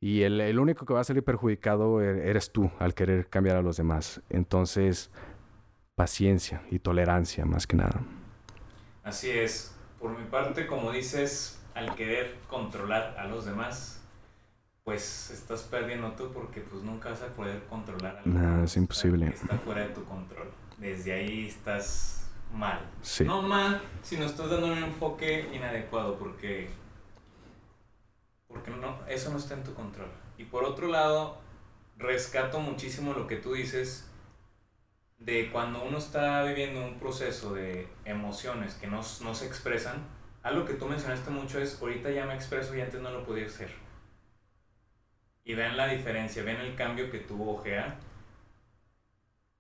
Y el, el único que va a salir perjudicado e- eres tú al querer cambiar a los demás. Entonces, paciencia y tolerancia más que nada. Así es. Por mi parte, como dices, al querer controlar a los demás, pues estás perdiendo tú porque pues nunca vas a poder controlar a algo Nah, que es imposible. Está fuera de tu control. Desde ahí estás mal. Sí. No mal, sino estás dando un enfoque inadecuado porque porque no eso no está en tu control. Y por otro lado, rescato muchísimo lo que tú dices de cuando uno está viviendo un proceso de emociones que no, no se expresan, algo que tú mencionaste mucho es, ahorita ya me expreso y antes no lo podía hacer. Y ven la diferencia, ven el cambio que tuvo Ojea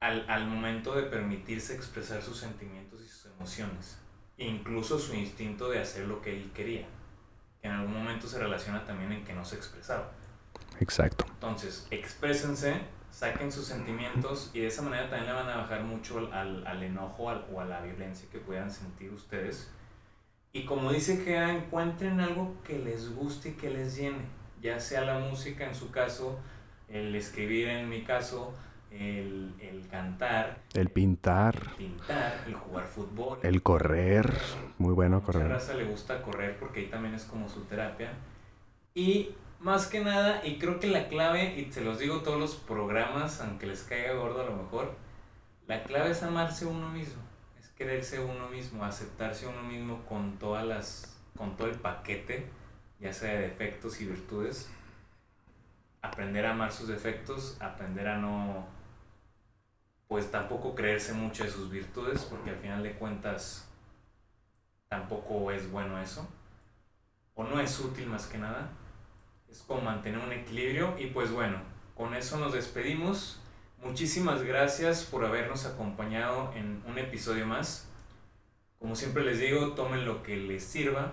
al, al momento de permitirse expresar sus sentimientos y sus emociones. E incluso su instinto de hacer lo que él quería. Que en algún momento se relaciona también en que no se expresaba. Exacto. Entonces, exprésense, saquen sus sentimientos y de esa manera también le van a bajar mucho al, al enojo al, o a la violencia que puedan sentir ustedes. Y como dice que encuentren algo que les guste y que les llene, ya sea la música en su caso, el escribir en mi caso, el, el cantar, El pintar, el pintar, el jugar fútbol. el correr. Muy bueno correr. raza le gusta correr porque ahí también es como su terapia. Y más que nada, y creo que la clave, y se los digo todos los programas, aunque les caiga gordo a lo mejor, la clave es amarse uno mismo, es quererse uno mismo, aceptarse uno mismo con todas las, con todo el paquete, ya sea de defectos y virtudes, aprender a amar sus defectos, aprender a no, pues tampoco creerse mucho de sus virtudes, porque al final de cuentas tampoco es bueno eso, o no es útil más que nada, es como mantener un equilibrio y pues bueno, con eso nos despedimos. Muchísimas gracias por habernos acompañado en un episodio más. Como siempre les digo, tomen lo que les sirva,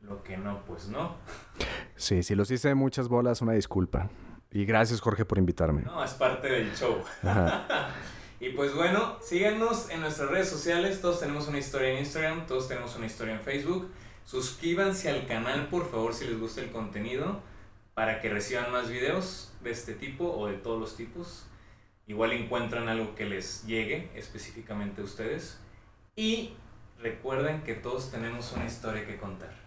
lo que no, pues no. Sí, si los hice muchas bolas, una disculpa. Y gracias, Jorge, por invitarme. No, es parte del show. (laughs) Y pues bueno, síganos en nuestras redes sociales. Todos tenemos una historia en Instagram, todos tenemos una historia en Facebook. Suscríbanse al canal, por favor, si les gusta el contenido, para que reciban más videos de este tipo o de todos los tipos. Igual encuentran algo que les llegue específicamente a ustedes. Y recuerden que todos tenemos una historia que contar.